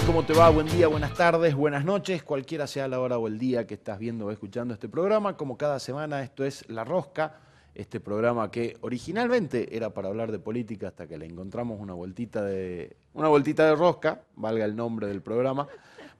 ¿Cómo te va? Buen día, buenas tardes, buenas noches, cualquiera sea la hora o el día que estás viendo o escuchando este programa. Como cada semana, esto es La Rosca, este programa que originalmente era para hablar de política hasta que le encontramos una vueltita de, una vueltita de rosca, valga el nombre del programa,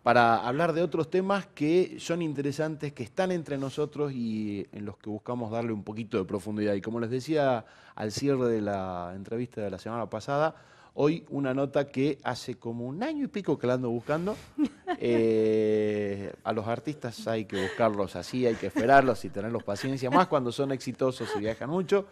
para hablar de otros temas que son interesantes, que están entre nosotros y en los que buscamos darle un poquito de profundidad. Y como les decía al cierre de la entrevista de la semana pasada, Hoy una nota que hace como un año y pico que la ando buscando. Eh, a los artistas hay que buscarlos así, hay que esperarlos y tenerlos paciencia, más cuando son exitosos y viajan mucho.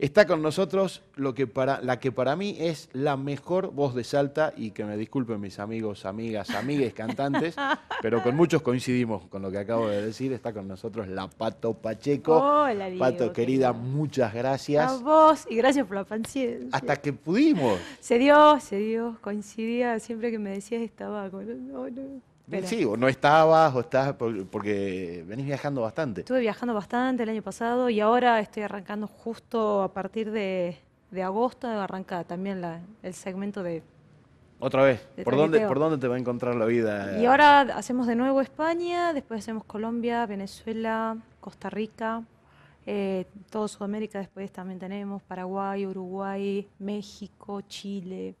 Está con nosotros lo que para, la que para mí es la mejor voz de Salta y que me disculpen mis amigos, amigas, amigues, cantantes, pero con muchos coincidimos con lo que acabo de decir. Está con nosotros la Pato Pacheco. Hola, Diego, Pato, querida, muchas gracias. A vos y gracias por la paciencia. Hasta que pudimos. Se dio, se dio, coincidía, siempre que me decías estaba con... No, no, pero Sí, o no estabas, o estás, por- porque venís viajando bastante. Estuve viajando bastante el año pasado y ahora estoy arrancando justo a partir de, de agosto, arranca también la- el segmento de... Otra vez, De ¿por dónde. ¿por dónde te va a encontrar la vida? Y ahora hacemos de nuevo España, después hacemos Colombia, Venezuela, Costa Rica, eh, todo Sudamérica después también tenemos, Paraguay, Uruguay, México, Chile.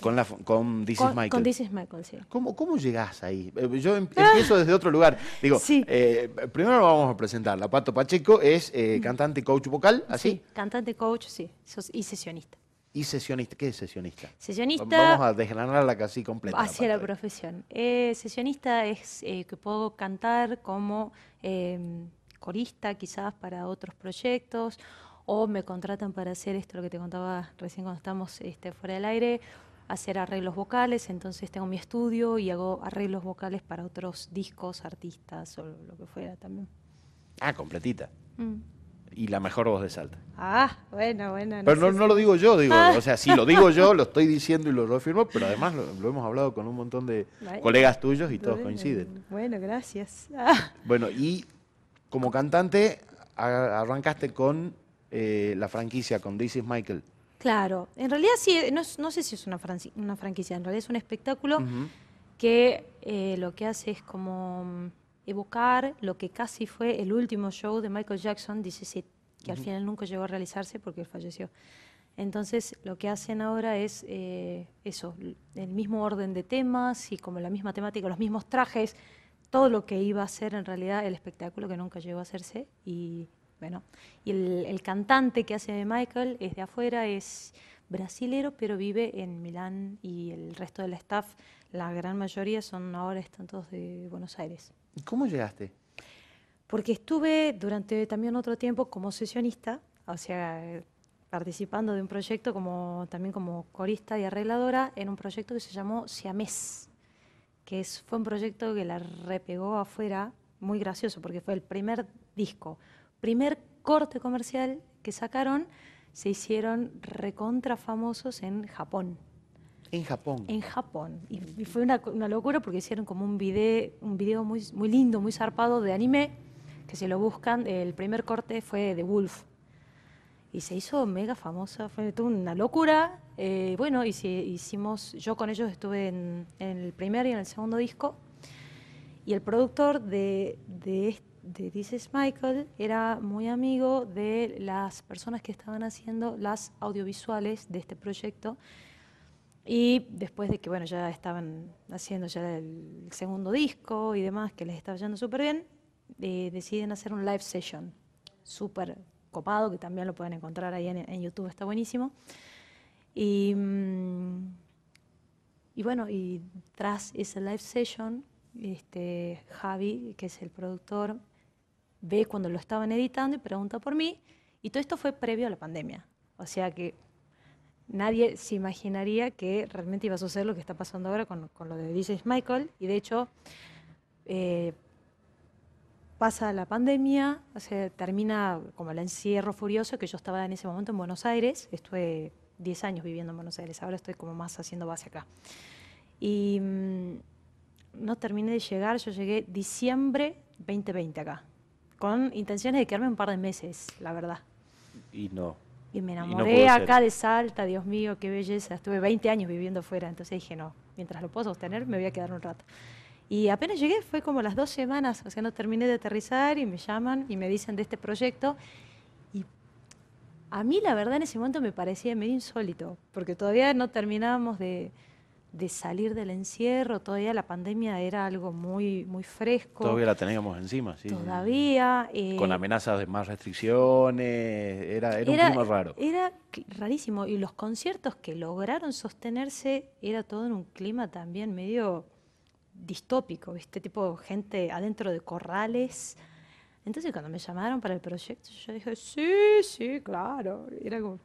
Con, la, con This is Michael. con This is Michael, sí. ¿Cómo, ¿Cómo llegás ahí? Eh, Yo em- empiezo desde otro lugar. Digo, Sí. eh, primero vamos a presentar. La Pato Pacheco es eh, cantante y coach vocal, así, Sí, cantante, coach, sí, y sesionista. y sesionista. ¿Qué es sesionista? Sesionista Vamos a desgranarla casi completa. hacia la profesión. Eh, sesionista es eh, que puedo cantar como eh, corista quizás para otros proyectos o me contratan para hacer esto, lo que te contaba recién cuando estamos este, fuera del aire, hacer arreglos vocales, entonces tengo mi estudio y hago arreglos vocales para otros discos, artistas o lo que fuera también. Ah, completita. Mm. Y la mejor voz de Salta. Ah, bueno, bueno. Pero no, sé no si- lo digo yo, digo, Ah. o sea, si lo digo yo, lo estoy diciendo y lo reafirmo, pero además lo, lo hemos hablado con un montón de colegas tuyos y todos Bueno, coinciden. Bueno, gracias. Ah. Bueno, y como cantante arrancaste con eh, la franquicia, con This is Michael. Claro, en realidad sí, no, sé si es una, una franquicia, en realidad es un espectáculo que eh, lo que hace es como mm, evocar lo que casi fue el último show de Michael Jackson, Is It, que al final nunca llegó a realizarse porque él falleció. Entonces lo que hacen ahora es eh, eso, el mismo orden de temas y como la misma temática, los mismos trajes, todo lo que iba a ser en realidad el espectáculo que nunca llegó a hacerse. Y bueno, y el, el cantante que hace Michael es de afuera, es brasilero, pero vive en Milán y el resto del staff, la gran mayoría son ahora están todos de Buenos Aires. ¿Y ¿Cómo llegaste? Porque estuve durante también otro tiempo como sesionista, o sea, participando de un proyecto como también como corista y arregladora en un proyecto que se llamó Siamés, que es, fue un proyecto que la repegó afuera, muy gracioso, porque fue el primer disco, primer corte comercial que sacaron, se hicieron recontra famosos en Japón En Japón. en Japón. Y, y fue una, una locura porque hicieron como un video, un video muy, muy lindo, muy zarpado de anime, que si lo buscan, el primer corte fue de Wolf. Y se hizo mega famosa, fue una locura. Eh, bueno, y si- hicimos, yo con ellos estuve en, en el primer y en el segundo disco. Y el productor de, de, de This is Michael era muy amigo de las personas que estaban haciendo las audiovisuales de este proyecto. Y después de que bueno, ya estaban haciendo ya el segundo disco y demás, que les estaba yendo súper bien, eh, deciden hacer un live session súper copado, que también lo pueden encontrar ahí en, en YouTube, está buenísimo. Y, mm, y bueno, y tras ese live session, este, Javi, que es el productor, ve cuando lo estaban editando y pregunta por mí. Y todo esto fue previo a la pandemia. O sea que nadie se imaginaría que realmente iba a suceder lo que está pasando ahora con, con lo de DJ Michael. Y de hecho, eh, pasa la pandemia, o sea, termina como el encierro furioso, que yo estaba en ese momento en Buenos Aires, estuve 10 años viviendo en Buenos Aires, ahora estoy como más haciendo base acá. Y mm, no terminé de llegar, yo llegué diciembre 2020 acá, con intenciones de quedarme un par de meses, la verdad. Y no. Y me no enamoré pudo ser. acá de Salta, Dios mío, qué belleza. Estuve 20 años viviendo fuera, entonces dije, no, mientras lo puedo sostener, me voy a quedar un rato. Y apenas llegué, fue como las dos semanas, o sea, no terminé de aterrizar y me llaman y me dicen de este proyecto. Y a mí, la verdad, en ese momento me parecía medio insólito, porque todavía no terminábamos de, de salir del encierro, todavía la pandemia era algo muy, muy fresco. Todavía la teníamos encima, sí. Todavía. eh, Con amenazas de más restricciones, era, era, un clima raro. Era rarísimo. Y los conciertos que lograron sostenerse era todo en un clima también medio distópico, ¿viste? Tipo gente adentro de corrales. Entonces cuando me llamaron para el proyecto, yo dije, sí, sí, claro. Y Era como,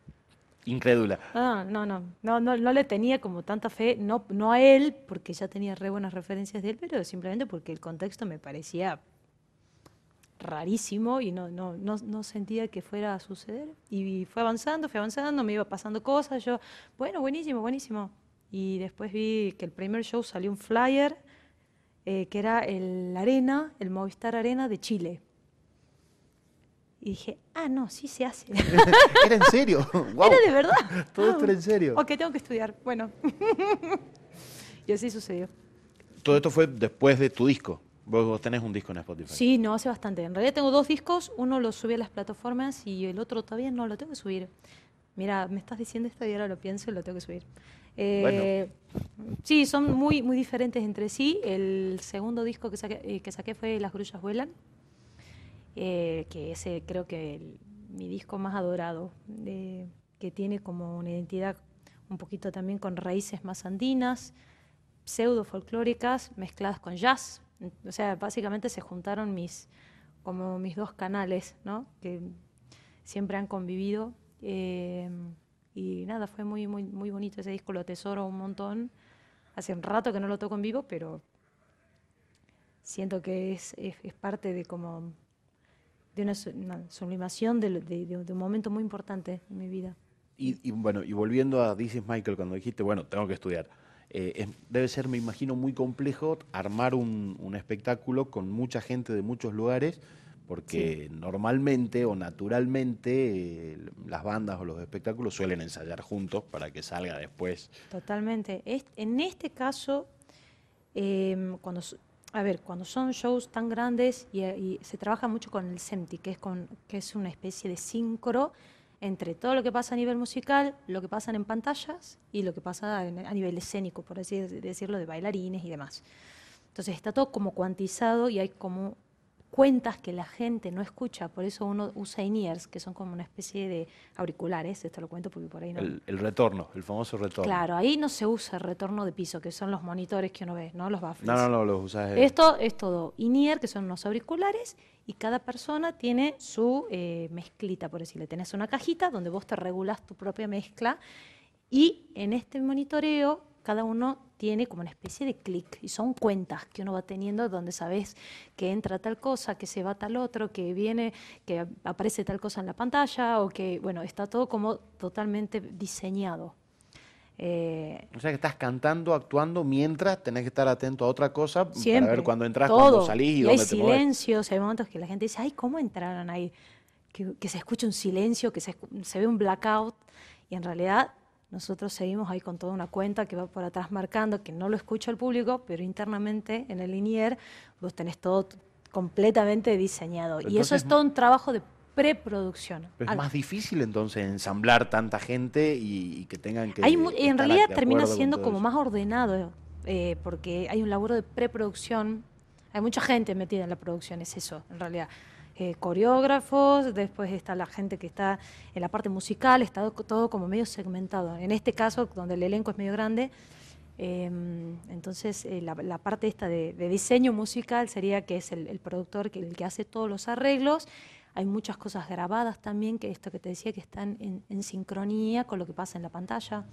Incrédula. ah, no, no, no, no, no le tenía como tanta fe, no, no a él, porque ya tenía re buenas referencias de él, pero simplemente porque el contexto me parecía rarísimo y no, no, no, no sentía que fuera a suceder. Y fue avanzando, fue avanzando, me iba pasando cosas, yo, bueno, buenísimo, buenísimo. Y después vi que el primer show salió un flyer, eh, que era el Arena, el Movistar Arena de Chile. Y dije, ah, no, sí se hace. ¿Era en serio? ¡Guau! Era de verdad. Todo esto era en serio. Ok, tengo que estudiar. Bueno. y así sucedió. Todo esto fue después de tu disco. Vos, vos tenés un disco en Spotify. Sí, no, hace bastante. En realidad tengo dos discos, uno lo subí a las plataformas y el otro todavía no lo tengo que subir. Mira, me estás diciendo esto y ahora lo pienso y lo tengo que subir. Eh, Sí, son muy, muy diferentes entre sí. El segundo disco que saqué, eh, fue Las grullas vuelan, eh, que ese creo que mi disco más adorado, que tiene como una identidad un poquito también con raíces más andinas, pseudo folclóricas mezcladas con jazz. O sea, básicamente se juntaron mis como mis dos canales, ¿no? Que siempre han convivido. Y nada, fue muy, muy, muy bonito ese disco, lo atesoro un montón. Hace un rato que no lo toco en vivo, pero siento que es, es, parte de como de una, su- una sublimación de, de- de- un momento muy importante en mi vida. Y, bueno, y volviendo a This is Michael, cuando dijiste, bueno, tengo que estudiar. eh, debe ser, me imagino, muy complejo armar un, un espectáculo con mucha gente de muchos lugares, porque normalmente o naturalmente eh, las bandas o los espectáculos suelen ensayar juntos para que salga después. Totalmente. En este caso, em, cuando, a ver, cuando son shows tan grandes y, y se trabaja mucho con el SEMTI, que es, con, que es una especie de síncro entre todo lo que pasa a nivel musical, lo que pasa en pantallas y lo que pasa a nivel escénico, por así de- decirlo, de bailarines y demás. Entonces está todo como cuantizado y hay como cuentas que la gente no escucha, por eso uno usa in-ears, que son como una especie de auriculares, esto lo cuento porque por ahí no, El, el retorno, el famoso retorno. Claro, ahí no se usa el retorno de piso, que son los monitores que uno ve, ¿no? Los baffles. No, no, no, los usás. eh, Esto es todo in-ear, que son unos auriculares, y cada persona tiene su eh, mezclita, por decirlo. Tenés una cajita donde vos te regulás tu propia mezcla, y en este monitoreo cada uno tiene como una especie de clic, y son cuentas que uno va teniendo donde sabes que entra tal cosa, que se va tal otro, que viene, que aparece tal cosa en la pantalla, o que, bueno, está todo como totalmente diseñado. Eh, O sea que estás cantando, actuando, mientras tenés que estar atento a otra cosa Siempre. para ver cuándo entras, todo. cuándo salís y, y hay dónde te silencios, hay momentos que la gente dice, ay, ¿cómo entraron ahí? Que, que se escucha un silencio, que se, se ve un blackout, y en realidad nosotros seguimos ahí con toda una cuenta que va por atrás marcando, que no lo escucha el público, pero internamente en el linier vos tenés todo completamente diseñado. y eso es todo un trabajo de preproducción. Pero es más difícil entonces ensamblar tanta gente y, y que tengan que. Hay mu- en realidad termina siendo como eso. más ordenado, eh, porque hay un laburo de preproducción. Hay mucha gente metida en la producción, es eso, en realidad. Eh, coreógrafos, después está la gente que está en la parte musical, está todo como medio segmentado. En este caso, donde el elenco es medio grande, eh, entonces eh, la, parte esta de, diseño musical sería que es el, productor que, el que hace todos los arreglos. Hay muchas cosas grabadas también, que esto que te decía, que están en, en sincronía con lo que pasa en la pantalla.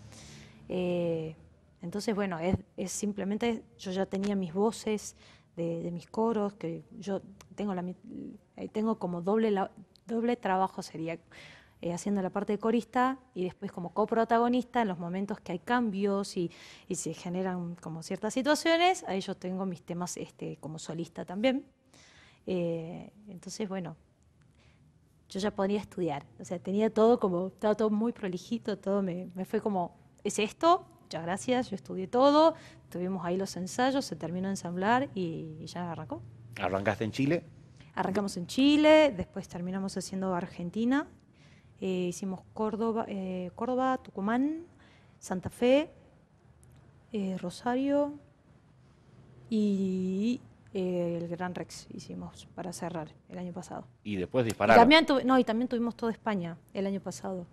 Eh, entonces, bueno, es, es simplemente, yo ya tenía mis voces de, mis coros, que yo tengo, la, tengo como doble, doble trabajo, sería eh, haciendo la parte de corista y después como coprotagonista en los momentos que hay cambios y, y se generan como ciertas situaciones, ahí yo tengo mis temas este, como solista también. Eh, entonces, bueno, yo ya podía estudiar. O sea, tenía todo como, estaba todo muy prolijito, todo me, me fue como, ¿es esto? Muchas gracias, yo estudié todo, tuvimos ahí los ensayos, se terminó de ensamblar y, ya arrancó. ¿Arrancaste en Chile? Arrancamos en Chile, después terminamos haciendo Argentina, eh, hicimos Córdoba, eh, Córdoba, Tucumán, Santa Fe, eh, Rosario y el Gran Rex hicimos para cerrar el año pasado. Y después dispararon. también no, y también tuvimos toda España el año pasado.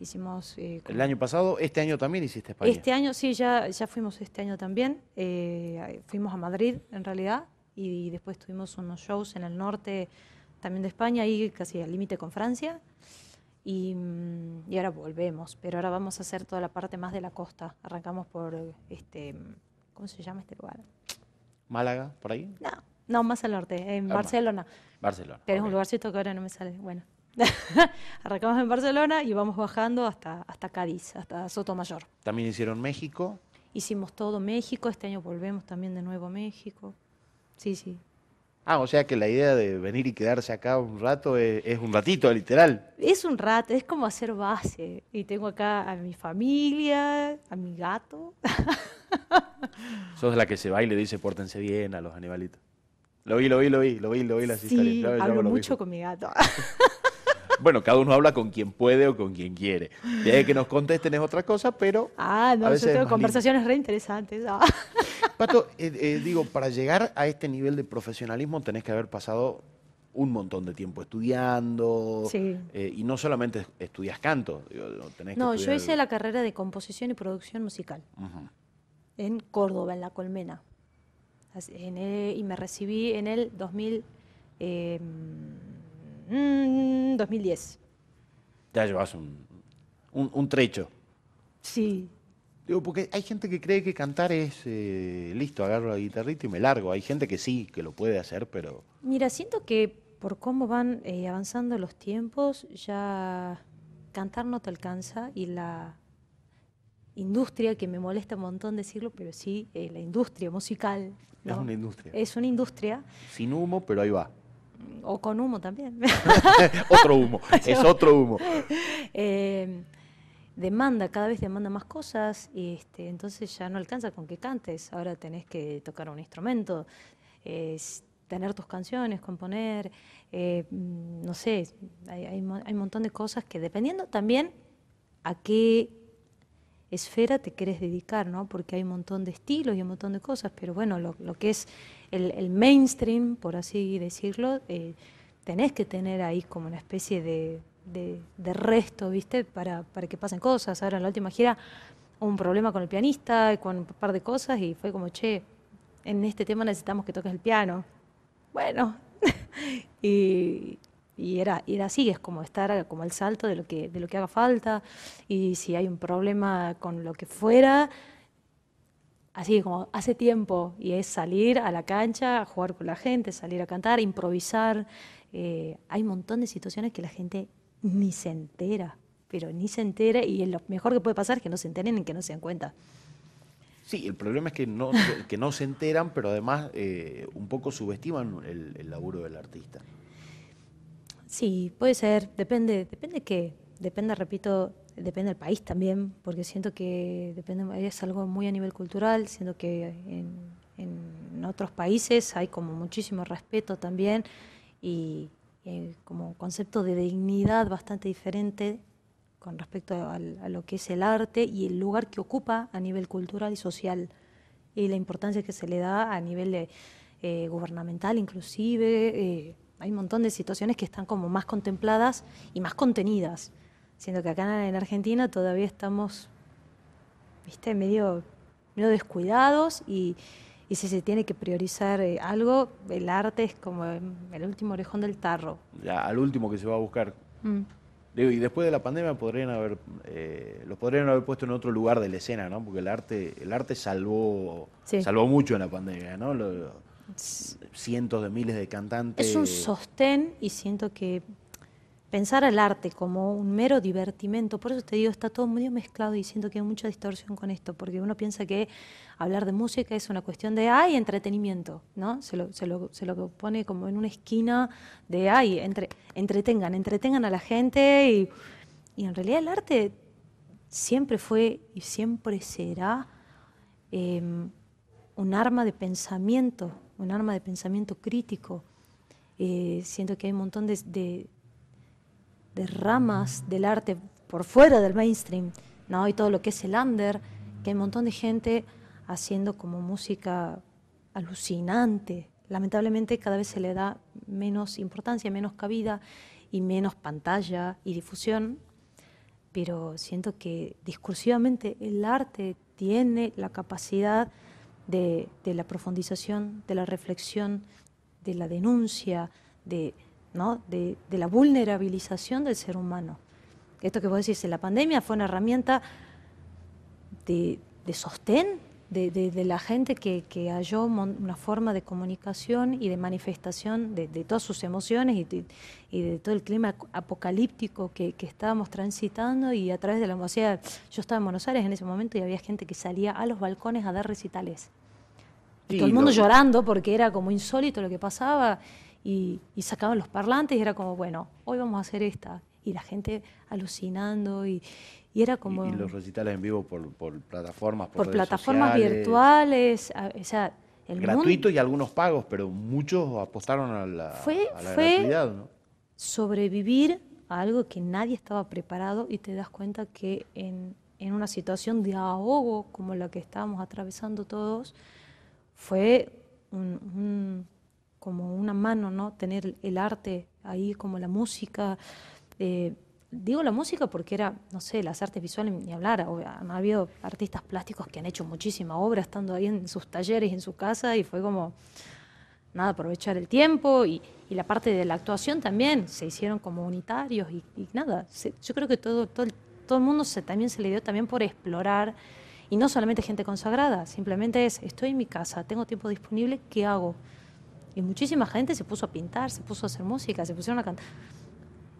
Hicimos... Eh, el año pasado, este año también hiciste España. Este año, sí, ya, ya fuimos este año también. Eh, fuimos a Madrid, en realidad, y, después tuvimos unos shows en el norte también de España, ahí casi al límite con Francia. Y, y, ahora volvemos, pero ahora vamos a hacer toda la parte más de la costa. Arrancamos por, este, ¿cómo se llama este lugar? Málaga, por ahí. No, no más al norte, en ah, Barcelona. Barcelona. Pero es un lugarcito que ahora no me sale. Bueno, Arrancamos en Barcelona y vamos bajando hasta, hasta Cádiz, hasta Sotomayor. ¿También hicieron México? Hicimos todo México, este año volvemos también de nuevo a México. Sí, sí. Ah, o sea que la idea de venir y quedarse acá un rato es, un ratito, literal. Es un rato, es como hacer base. Y tengo acá a mi familia, a mi gato. Sos la que se va y le dice pórtense bien a los animalitos. Lo vi, lo vi, lo vi, lo vi, lo vi las sí, hablo mucho con mi gato. Bueno, cada uno habla con quien puede o con quien quiere. De que nos contesten es otra cosa, pero. Ah, no, yo tengo conversaciones re interesantes. Ah. Pato, eh, eh, digo, para llegar a este nivel de profesionalismo tenés que haber pasado un montón de tiempo estudiando. Sí. Eh, y no solamente estudias canto. no, yo hice la carrera de composición y producción musical en Córdoba, en La Colmena. y me recibí en el 2000. 2010. Mm, ya llevas un, un, trecho. Sí. Digo, porque hay gente que cree que cantar es eh, listo, agarro la guitarrita y me largo. Hay gente que sí, que lo puede hacer, pero. Mira, siento que por cómo van eh, avanzando los tiempos, ya cantar no te alcanza y la industria, que me molesta un montón decirlo, pero sí, eh, la industria musical. Es una industria. Es una industria. Sin humo, pero ahí va. O con humo también. otro humo, es otro humo. Eh, demanda, cada vez demanda más cosas y este, entonces ya no alcanza con que cantes, ahora tenés que tocar un instrumento, tener tus canciones, componer, eh, no sé, hay, hay, un montón de cosas que dependiendo también a qué esfera te querés dedicar, ¿no? Porque hay un montón de estilos y un montón de cosas, pero bueno, lo, que es el, mainstream, por así decirlo, eh, tenés que tener ahí como una especie de, de, resto, ¿viste? Para, para que pasen cosas. Ahora en la última gira un problema con el pianista, con un par de cosas y fue como, che, en este tema necesitamos que toques el piano. Bueno, y, y era, era así, es como estar como al salto de lo que, de lo que haga falta y si hay un problema con lo que fuera, así como hace tiempo, y es salir a la cancha, a jugar con la gente, salir a cantar, improvisar. Eh, hay un montón de situaciones que la gente ni se entera, pero ni se entera, y lo mejor que puede pasar es que no se enteren y que no se den cuenta. Sí, el problema es que no, que no se enteran, pero además eh, un poco subestiman el, el, laburo del artista. Sí, puede ser, depende, depende qué, depende, repito, depende del país también, porque siento que depende, es algo muy a nivel cultural, siento que en, otros países hay como muchísimo respeto también y, como concepto de dignidad bastante diferente con respecto a, lo que es el arte y el lugar que ocupa a nivel cultural y social y la importancia que se le da a nivel eh, gubernamental inclusive. Eh, hay un montón de situaciones que están como más contempladas y más contenidas. Siendo que acá en Argentina todavía estamos, viste, medio, medio descuidados y, si se tiene que priorizar eh, algo, el arte es como el último orejón del tarro. Ya, al último que se va a buscar. Mm. y después de la pandemia podrían haber, eh, los podrían haber puesto en otro lugar de la escena, ¿no? Porque el arte, el arte salvó, salvó mucho en la pandemia, ¿no? Cientos de miles de cantantes. Es un sostén y siento que pensar al arte como un mero divertimento, por eso te digo, está todo medio mezclado y siento que hay mucha distorsión con esto, porque uno piensa que hablar de música es una cuestión de, ay, entretenimiento, ¿no? Se lo, se lo, se lo pone como en una esquina de, ay, entre, entretengan, entretengan a la gente y, y en realidad el arte siempre fue y siempre será em, un arma de pensamiento, un arma de pensamiento crítico. Eh, siento que hay un montón de ramas del arte por fuera del mainstream, ¿no? Y todo lo que es el under, que hay un montón de gente haciendo como música alucinante. Lamentablemente cada vez se le da menos importancia, menos cabida y menos pantalla y difusión, pero siento que discursivamente el arte tiene la capacidad de, la profundización, de la reflexión, de la denuncia, de, ¿no? de, la vulnerabilización del ser humano. Esto que vos decís, la pandemia fue una herramienta de, sostén de, la gente que, halló una forma de comunicación y de manifestación de, todas sus emociones y, de, todo el clima apocalíptico que, estábamos transitando y a través de la música. Yo estaba en Buenos Aires en ese momento y había gente que salía a los balcones a dar recitales. Todo el mundo llorando porque era como insólito lo que pasaba y, sacaban los parlantes y era como, bueno, hoy vamos a hacer esta. Y la gente alucinando y, era como... Y, los recitales en vivo por, plataformas, por, por plataformas virtuales, o sea... El Gratuito y algunos pagos, pero muchos apostaron a la, fue, a la fue gratuidad, ¿no? sobrevivir a algo que nadie estaba preparado y te das cuenta que en, en una situación de ahogo como la que estábamos atravesando todos, fue un como una mano, ¿no? Tener el arte ahí como la música. Eh, digo la música porque era, no sé, las artes visuales ni hablar. Han habido artistas plásticos que han hecho muchísima obra estando ahí en sus talleres, en su casa, y fue como, nada, aprovechar el tiempo. Y, la parte de la actuación también, se hicieron como unitarios y, nada. yo creo que todo, todo, todo el mundo se, también se le dio también por explorar. Y no solamente gente consagrada, simplemente es, estoy en mi casa, tengo tiempo disponible, ¿qué hago? Y muchísima gente se puso a pintar, se puso a hacer música, se pusieron a cantar.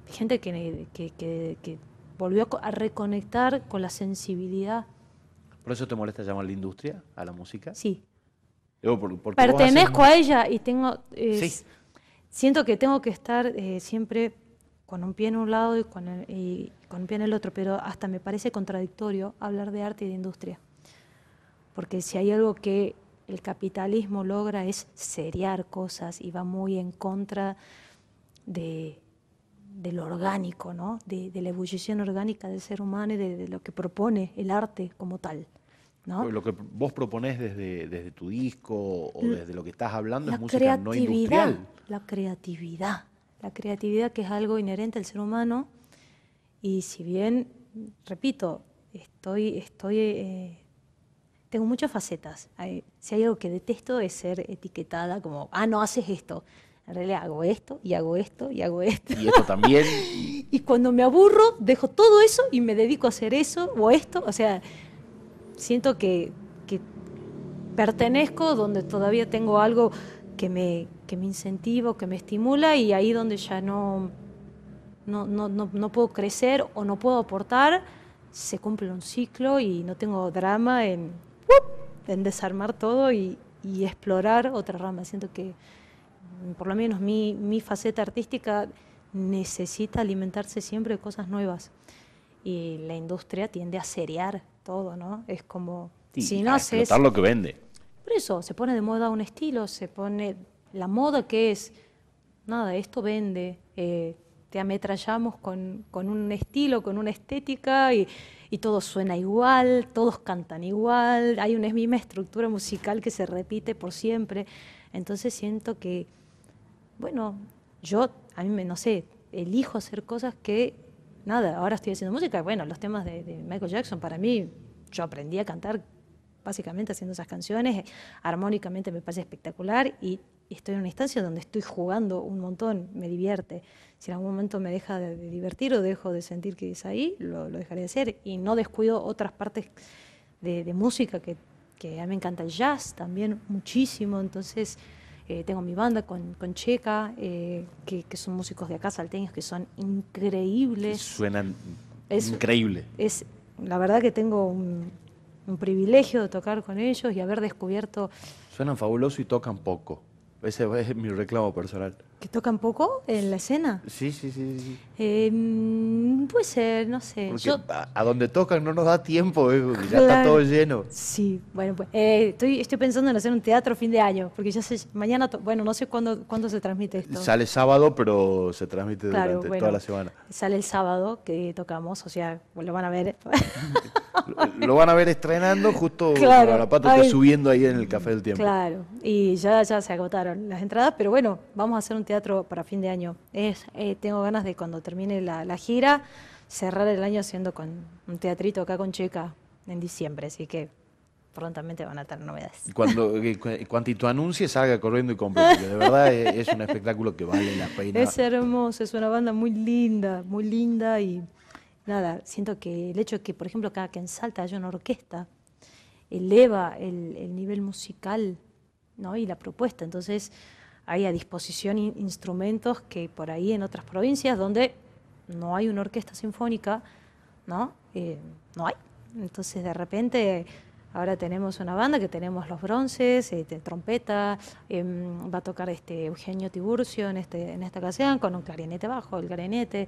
Gente que, que, volvió a reconectar con la sensibilidad. ¿Por eso te molesta llamar la industria a la música? Sí. Pertenezco a ella y tengo... Siento que tengo que estar eh, siempre con un pie en un lado y con, y con un pie en el otro, pero hasta me parece contradictorio hablar de arte y de industria. Porque si hay algo que el capitalismo logra es seriar cosas y va muy en contra de, lo orgánico, ¿no? de, la ebullición orgánica del ser humano y de, lo que propone el arte como tal. ¿no? Lo que vos proponés desde, desde tu disco o desde lo que estás hablando es música no industrial. La creatividad, la creatividad que es algo inherente al ser humano y si bien, repito, estoy, estoy eh, tengo muchas facetas. si hay algo que detesto es ser etiquetada como, ah, no haces esto. En realidad hago esto y hago esto y hago esto. Y esto también. y cuando me aburro, dejo todo eso y me dedico a hacer eso o esto. O sea, siento que, pertenezco donde todavía tengo algo que me, que me incentiva, que me estimula y ahí donde ya no, no, no, no puedo crecer o no puedo aportar, se cumple un ciclo y no tengo drama en en desarmar todo y, explorar otra rama. Siento que, por lo menos mi, faceta artística necesita alimentarse siempre de cosas nuevas. Y la industria tiende a seriar todo, ¿no? Es como, si no haces... lo que vende. Por eso, se pone de moda un estilo, se pone... La moda que es, nada, esto vende, eh, te ametrallamos con, con un estilo, con una estética y y todo suena igual, todos cantan igual, hay una misma estructura musical que se repite por siempre. Entonces siento que, bueno, yo, a mí me, no sé, elijo hacer cosas que, nada, ahora estoy haciendo música, bueno, los temas de, de Michael Jackson, para mí, yo aprendí a cantar básicamente haciendo esas canciones, armónicamente me parece espectacular y estoy en una instancia donde estoy jugando un montón, me divierte. Si en algún momento me deja de, divertir o dejo de sentir que es ahí, lo, dejaré de hacer. Y no descuido otras partes de, música que, a mí me encanta el jazz también muchísimo. Entonces, Eh, tengo mi banda con, con Checa, eh, que, que son músicos de acá, salteños, que son increíbles. Suenan Es- increíble. Es, la verdad que tengo un, un privilegio de tocar con ellos y haber descubierto Suenan fabuloso y tocan poco. Ese es mi reclamo personal. Que tocan poco en la escena. Sí, sí, sí. sí. Eh, mm, puede ser, no sé. Porque Yo- a, a donde tocan no nos da tiempo, eh, ya está todo lleno. Sí, bueno, pues eh, estoy, estoy pensando en hacer un teatro fin de año, porque ya sé, mañana, bueno, no sé cuándo, cuándo se transmite esto. Sale sábado, pero se transmite Claro, durante bueno. toda la semana. Sale el sábado que tocamos, o sea, lo van a ver. Lo, lo van a ver estrenando justo Claro, la pata esté ay. subiendo ahí en el Café del Tiempo. Claro, y ya, ya se agotaron las entradas, pero bueno, vamos a hacer un teatro para fin de año. Es, eh, tengo ganas de cuando termine la, la gira, cerrar el año haciendo con un teatrito acá con Checa en diciembre, así que prontamente van a tener novedades. Cuando eh, cu- cuantito anuncie, salga corriendo y compre, porque de verdad es, es un espectáculo que vale la pena. Es hermoso, es una banda muy linda, muy linda y nada, siento que el hecho de que, por ejemplo, acá que en Salta haya una orquesta, eleva el, el nivel musical ¿no? y la propuesta. Entonces, hay a disposición in- instrumentos que por ahí en otras provincias donde no hay una orquesta sinfónica, ¿no? Eh, no hay. Entonces, de repente, ahora tenemos una banda que tenemos los bronces, eh, trompeta, em, va a tocar este Eugenio Tiburcio en, este, en esta ocasión con un clarinete bajo, el clarinete.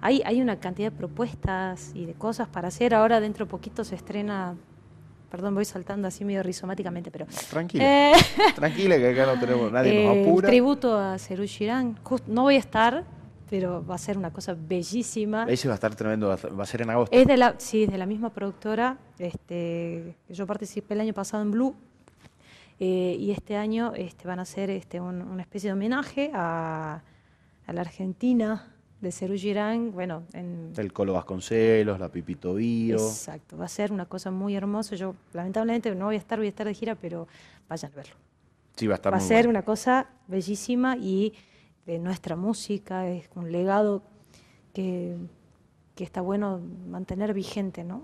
Hay, hay una cantidad de propuestas y de cosas para hacer. Ahora, dentro de poquito, se estrena. Perdón, voy saltando así medio rizomáticamente, pero. Tranquila, Eh, tranquila que acá no tenemos, nadie nos eh, apura. tributo a Cerú Girán. Just- no voy a estar, pero va a ser una cosa bellísima. Ese va a estar tremendo, va a- ser en agosto. Es de la, sí, es de la misma productora. Este, yo participé el año pasado en Blue. eh, y este año este, van a hacer este, un- una especie de homenaje a, a la Argentina de Cerú Girán. Bueno, en, El Colo Vasconcelos, la Pipito Bío. Exacto, va a ser una cosa muy hermosa. Yo lamentablemente no voy a estar, voy a estar de gira, pero vayan a verlo. Sí, va a estar Va a ser bueno. una cosa bellísima y de nuestra música es un legado que, que está bueno mantener vigente, ¿no?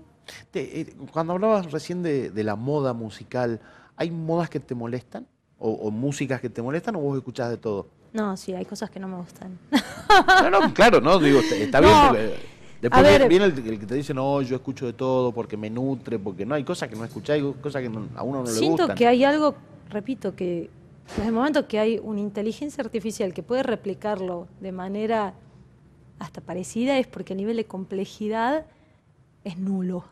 Te- eh, cuando hablabas recién de, de la moda musical, ¿hay modas que te molestan? ¿O, o músicas que te molestan o vos escuchás de todo? No, sí, hay cosas que no me gustan. No, no, claro, no, digo, está, No, bien. porque Después ver- viene el, el que te dice, no, yo escucho de todo porque me nutre, porque no, hay cosas que no escuchás, hay cosas que no- a uno no le Siento gustan. que hay algo, repito, que desde el momento que hay una inteligencia artificial que puede replicarlo de manera hasta parecida, es porque el nivel de complejidad es nulo.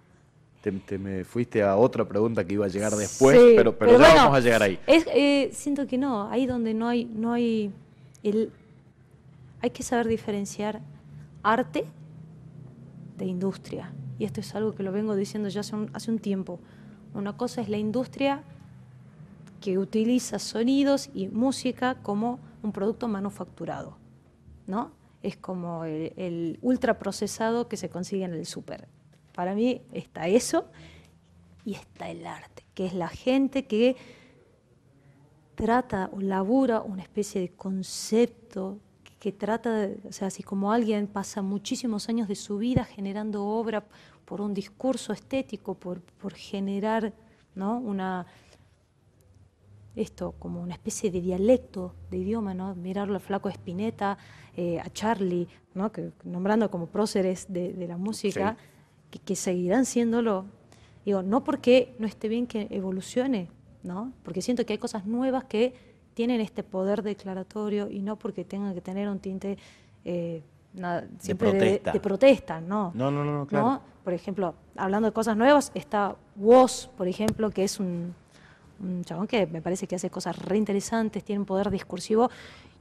Te, te me fuiste a otra pregunta que iba a llegar después, Sí, pero, pero, ya bueno, vamos a llegar ahí. Es, eh, siento que no, ahí donde no hay, no hay el, hay que saber diferenciar arte de industria. Y esto es algo que lo vengo diciendo ya hace un, hace un tiempo. Una cosa es la industria que utiliza sonidos y música como un producto manufacturado, ¿no? Es como el, el ultraprocesado que se consigue en el súper. Para mí está eso y está el arte, que es la gente que trata o labura una especie de concepto que, que trata, de, o sea, así como alguien pasa muchísimos años de su vida generando obra por un discurso estético, por, por generar ¿no? una esto como una especie de dialecto de idioma, ¿no? Mirarlo al flaco Spinetta, eh, a Charlie, ¿no? que, nombrando como próceres de, de la música, que, que seguirán siéndolo. Digo, no porque no esté bien que evolucione, ¿no? Porque siento que hay cosas nuevas que tienen este poder declaratorio y no porque tengan que tener un tinte eh, nada, siempre protesta. de protesta, ¿no? No, no, no, no, claro. ¿no? Por ejemplo, hablando de cosas nuevas, está Woz, por ejemplo, que es un, un chabón que me parece que hace cosas re interesantes, tiene un poder discursivo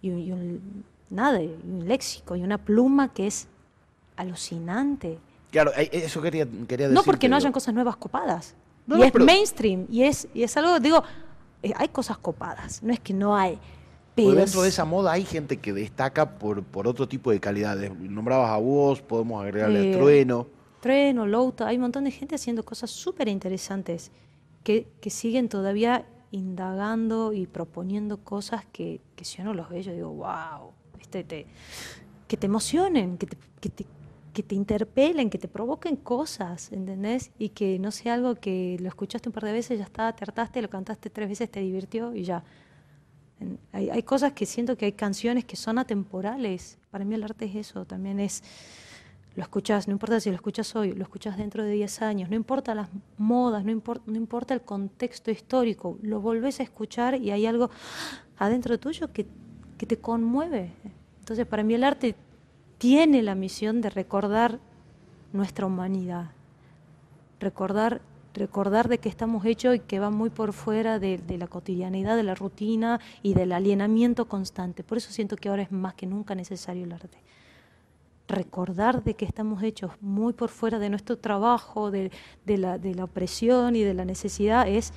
y, un- y un, nada, y un léxico y una pluma que es alucinante. Claro, eso quería, quería decir. No porque no hayan cosas nuevas copadas. No, y no, es pero- mainstream y es, y es algo, digo, eh, hay cosas copadas, no es que no hay. Pero dentro de esa moda hay gente que destaca por, por otro tipo de calidades. Nombrabas a vos, podemos agregarle Eh, a Trueno. Treno, Louta, hay un montón de gente haciendo cosas súper interesantes que, que siguen todavía indagando y proponiendo cosas que, que si uno los ve, yo digo, wow, este, te, que te emocionen, que te, que, te, que te interpelen, que te provoquen cosas, ¿entendés? Y que no sea algo que lo escuchaste un par de veces, ya está, te hartaste, lo cantaste tres veces, te divirtió y ya. Hay, hay cosas que siento que hay canciones que son atemporales. Para mí el arte es eso, también es, lo escuchas, no importa si lo escuchas hoy, lo escuchas dentro de 10 años, no importa las modas, no, impor- no importa el contexto histórico, lo volvés a escuchar y hay algo adentro tuyo que, que te conmueve. Entonces para mí el arte tiene la misión de recordar nuestra humanidad, recordar, recordar de qué estamos hechos y que va muy por fuera de, la cotidianidad, de la rutina y del alienamiento constante. Por eso siento que ahora es más que nunca necesario el arte. Recordar de que estamos hechos muy por fuera de nuestro trabajo, de la, de la opresión y de la necesidad, es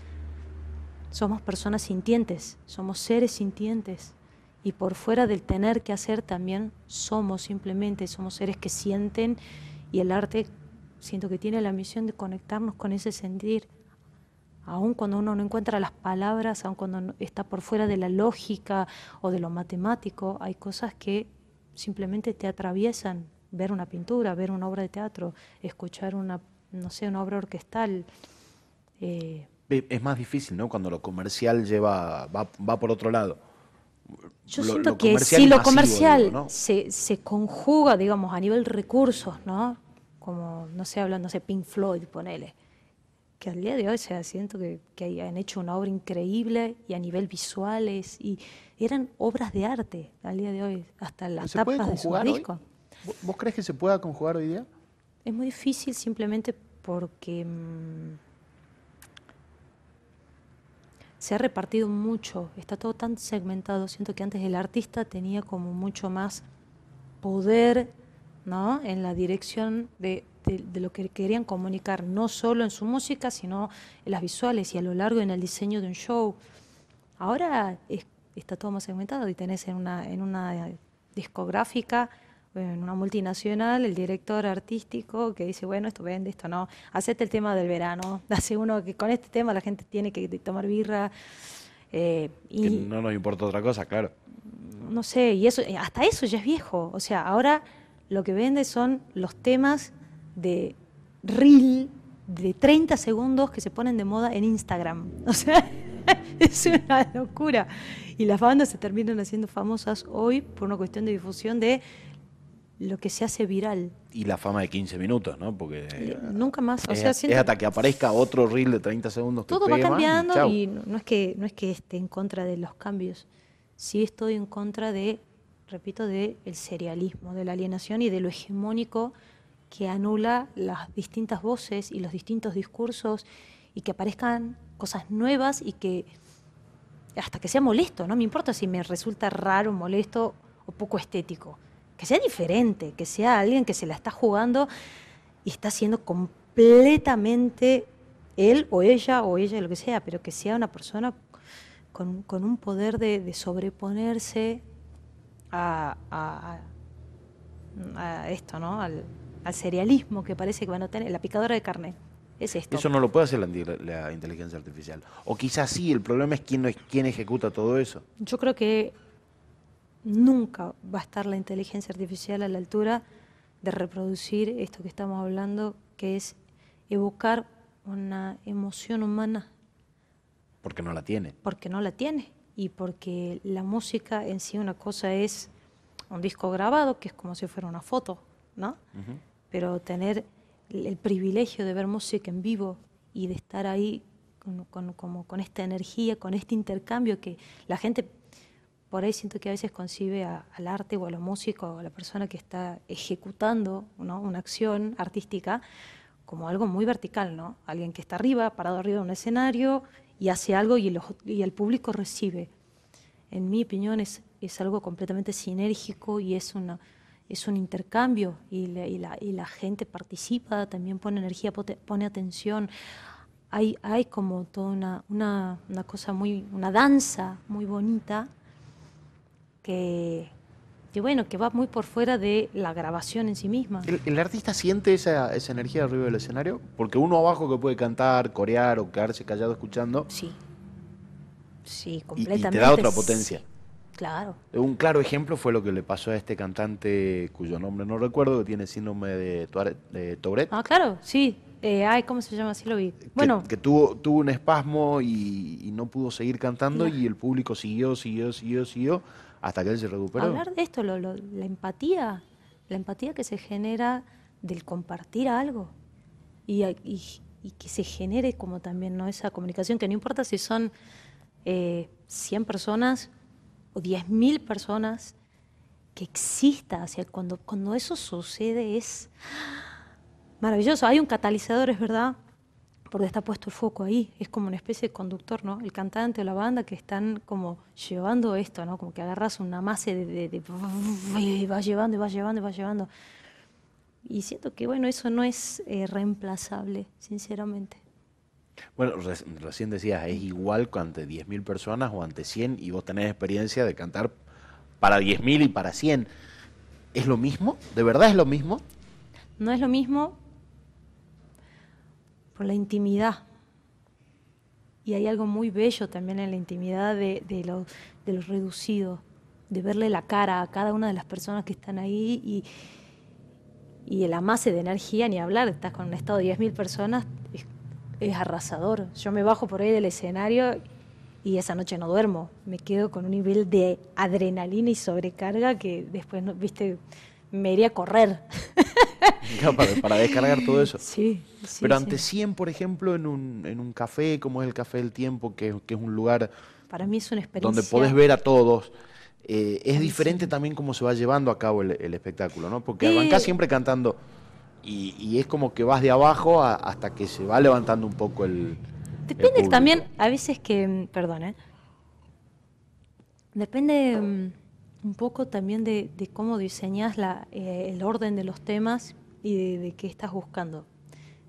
somos personas sintientes, somos seres sintientes. Y por fuera del tener que hacer también somos simplemente, somos seres que sienten y el arte siento que tiene la misión de conectarnos con ese sentir. Aun cuando uno no encuentra las palabras, aun cuando está por fuera de la lógica o de lo matemático, hay cosas que simplemente te atraviesan. Ver una pintura, ver una obra de teatro, escuchar una, no sé, una obra orquestal. eh, Es más difícil, ¿no? Cuando lo comercial lleva, va, va por otro lado. Yo Lo- siento lo que si lo masivo, comercial digo, ¿no? se, se conjuga, digamos, a nivel recursos, ¿no? Como, no sé, hablando, no sé, Pink Floyd, ponele. Que al día de hoy, o sea, siento que, que han hecho una obra increíble y a nivel visuales y eran obras de arte al día de hoy, hasta las ¿Se puede tapas de sus hoy? discos. ¿Vos- ¿Vos crees que se pueda conjugar hoy día? Es muy difícil simplemente porque mm, se ha repartido mucho, está todo tan segmentado. Siento que antes el artista tenía como mucho más poder ¿no? en la dirección de, lo que querían comunicar, no solo en su música, sino en las visuales y a lo largo en el diseño de un show. Ahora es- está todo más segmentado y tenés en una, en una discográfica, en una multinacional, el director artístico que dice, bueno, esto vende, esto no, hacete el tema del verano, hace uno que con este tema la gente tiene que tomar birra. eh, y Que no nos importa otra cosa, claro. no sé, y eso, hasta eso ya es viejo. O sea, ahora lo que vende son los temas de reel de 30 segundos que se ponen de moda en Instagram. O sea, es una locura. Y las bandas se terminan haciendo famosas hoy por una cuestión de difusión de lo que se hace viral. Y la fama de 15 minutos, ¿no? Porque Eh, Nunca más. O es, sea, es siento- hasta que aparezca otro reel de 30 segundos que todo va cambiando chau. y no es que no es que esté en contra de los cambios sí estoy en contra de repito de el serialismo de la alienación y de lo hegemónico que anula las distintas voces y los distintos discursos y que aparezcan cosas nuevas y que hasta que sea molesto no me importa si me resulta raro molesto o poco estético que sea diferente que sea alguien que se la está jugando y está siendo completamente él o ella o ella, lo que sea, pero que sea una persona con, con un poder de, de sobreponerse a, a- a esto, ¿no? Al, al serialismo que parece que van a tener, la picadora de carne. Es esto. Eso no lo puede hacer la, la inteligencia artificial. O quizás sí, el problema es quién, no es quién ejecuta todo eso. Yo creo que nunca va a estar la inteligencia artificial a la altura de reproducir esto que estamos hablando, que es evocar una emoción humana Porque no la tiene. porque no la tiene y porque la música en sí una cosa es un disco grabado que es como si fuera una foto, ¿no? Pero tener el, el privilegio de ver música en vivo y de estar ahí con, con- como con esta energía, con este intercambio que la gente por ahí siento que a veces concibe a- al arte o a la música o a la persona que está ejecutando una acción artística como algo muy vertical, ¿no? Alguien que está arriba, parado arriba de un escenario y hace algo y el, público recibe. En mi opinión es, es algo completamente sinérgico y es, una, es un intercambio y la, y, la, y la gente participa, también pone energía, pone atención. Hay, hay como toda una, una cosa muy, una danza muy bonita que, que bueno, que va muy por fuera de la grabación en sí misma. ¿El, el artista siente esa, esa energía arriba del escenario? Porque uno abajo que puede cantar, corear o quedarse callado escuchando, Sí. Sí, y- y, completamente. te da otra sí. potencia. Claro. Un claro ejemplo fue lo que le pasó a este cantante cuyo nombre no recuerdo, que tiene síndrome de, de Tourette. Ah, claro, sí. Eh, ay, ¿cómo se llama? Sí lo vi. Que- Bueno, Que, tuvo, tuvo un espasmo y, y no pudo seguir cantando y el público siguió, siguió, siguió, siguió hasta que él se recuperó. hablar de esto, la empatía, la empatía que se genera del compartir algo y, que se genere como también no esa comunicación, que no importa si son eh, 100 personas o 10.000 personas, que exista, o cuando, cuando eso sucede es maravilloso. Hay un catalizador, es verdad, porque está puesto el foco ahí. Es como una especie de conductor, ¿no? El cantante o la banda que están como llevando esto, ¿no? Como que agarras una masa de, de, de- y vas llevando y vas llevando y vas llevando. Y siento que, bueno, eso no es eh, reemplazable, sinceramente. Bueno, re- recién decías, es igual que ante 10.000 personas o ante 100 y vos tenés experiencia de cantar para 10.000 y para 100. ¿Es lo mismo? ¿De verdad es lo mismo? No es lo mismo la intimidad. Y hay algo muy bello también en la intimidad de, de lo, de verle la cara a cada una de las personas que están ahí y, el amase de energía, ni hablar, estás con un estado de 10.000 personas, es, arrasador. Yo me bajo por ahí del escenario y esa noche no duermo, me quedo con un nivel de adrenalina y sobrecarga que después, viste, me iría a correr. Para, para descargar todo eso. Sí, sí, Pero sí. ante 100, por ejemplo, en un, en un café, como es el Café del Tiempo, que, que es un lugar Para mí es una experiencia. donde podés ver a todos, eh, es diferente también cómo se va llevando a cabo el, el espectáculo, ¿no? Porque Eh. arrancás siempre cantando y, y es como que vas de abajo a- hasta que se va levantando un poco el. Depende también, a veces que, mm, perdón, ¿eh? depende mm, un poco también de, de cómo diseñas la, eh, el orden de los temas y de, de qué estás buscando.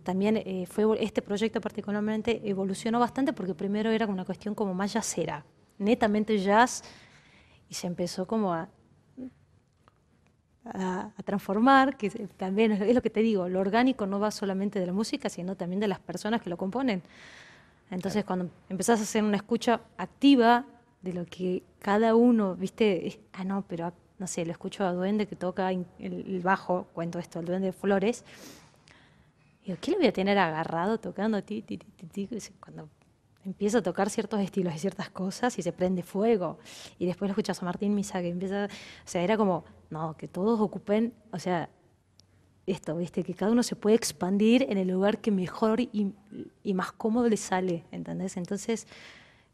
También eh, fue este proyecto particularmente evolucionó bastante porque primero era una cuestión como más jazzera, netamente jazz, y se empezó como a, a, a transformar, que también es lo que te digo, lo orgánico no va solamente de la música, sino también de las personas que lo componen. Entonces, cuando empezás a hacer una escucha activa de lo que cada uno, viste, ah, no, pero no sé, lo escucho a Duende que toca el, bajo, cuento esto, el Duende de Flores. Digo, ¿qué le voy a tener agarrado tocando? Ti, ti, ti, ti, Cuando empieza a tocar ciertos estilos y ciertas cosas y se prende fuego. Y después lo escuchas a Martín Misa que empieza. O sea, era como, no, que todos ocupen, o sea, esto, ¿viste? Que cada uno se puede expandir en el lugar que mejor y, y más cómodo le sale, ¿entendés? Entonces,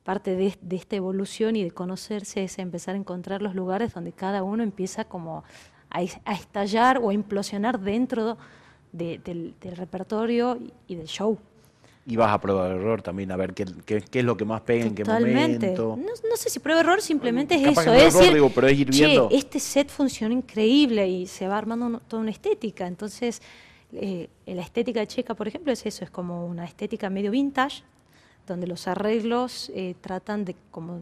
parte de, de esta evolución y de conocerse es empezar a encontrar los lugares donde cada uno empieza como a, es- a estallar o a implosionar dentro de- del, del repertorio y, del show. Y vas a prueba de error también, a ver qué, qué- qué es lo que más pega, en qué momento. No, no sé si prueba error, simplemente es eso. es error, decir, digo, pero es ir "Che, viendo". este set funciona increíble y se va armando toda una estética. Entonces, eh, la estética Checa, por ejemplo, es eso, es como una estética medio vintage, donde los arreglos eh, tratan de como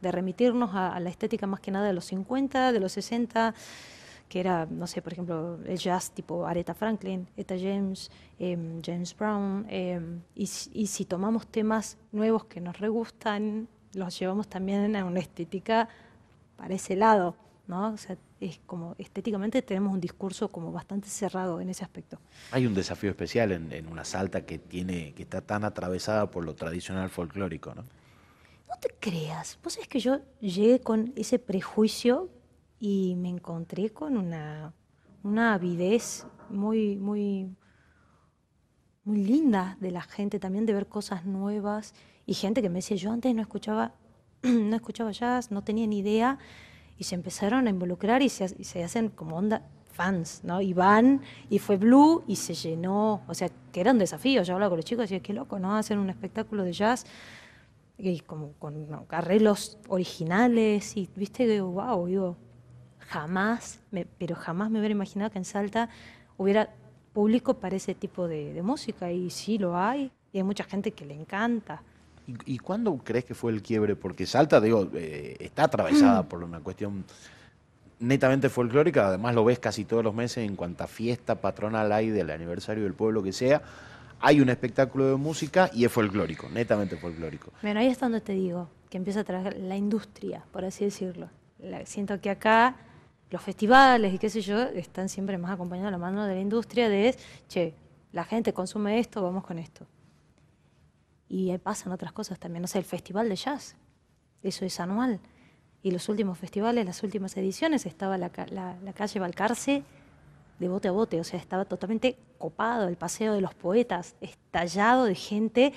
de remitirnos a, a la estética más que nada de los 50, de los 60, que era, no sé, por ejemplo, el jazz tipo Aretha Franklin, Etta James, em, James Brown, em, y, y si tomamos temas nuevos que nos re gustan, los llevamos también a una estética para ese lado, ¿no? O sea, es como estéticamente tenemos un discurso como bastante cerrado en ese aspecto. Hay un desafío especial en, en una salta que tiene, que está tan atravesada por lo tradicional folclórico, ¿no? No te creas, vos sabés que yo llegué con ese prejuicio y me encontré con una, una avidez muy, muy, muy linda de la gente también de ver cosas nuevas y gente que me decía, yo antes no escuchaba, no escuchaba jazz, no tenía ni idea y se empezaron a involucrar y se, y se hacen como onda fans, ¿no? Y van, y fue Blue y se llenó, o sea, que era un desafío, yo hablaba con los chicos y decía, qué loco, ¿no? Hacer un espectáculo de jazz y como con no, arreglos originales y viste que wow digo jamás me- pero jamás me hubiera imaginado que en Salta hubiera público para ese tipo de música y sí lo hay y hay mucha gente que le encanta ¿Y, y cuándo crees que fue el quiebre? Porque Salta, digo, eh, está atravesada por una cuestión netamente folclórica, además lo ves casi todos los meses en cuanta fiesta patronal hay del aniversario del pueblo que sea, hay un espectáculo de música y es folclórico, netamente folclórico. bueno ahí es donde te digo que empieza a trabajar la industria por así decirlo La- siento que acá los festivales y qué sé yo están siempre más acompañados de la mano de la industria de che la gente consume esto, vamos con esto. Y pasan otras cosas también, no sé, el Festival de Jazz, eso es anual. Y los últimos festivales, las últimas ediciones, estaba la, la calle Balcarce de bote a bote, o sea, estaba totalmente copado el paseo de los poetas, estallado de gente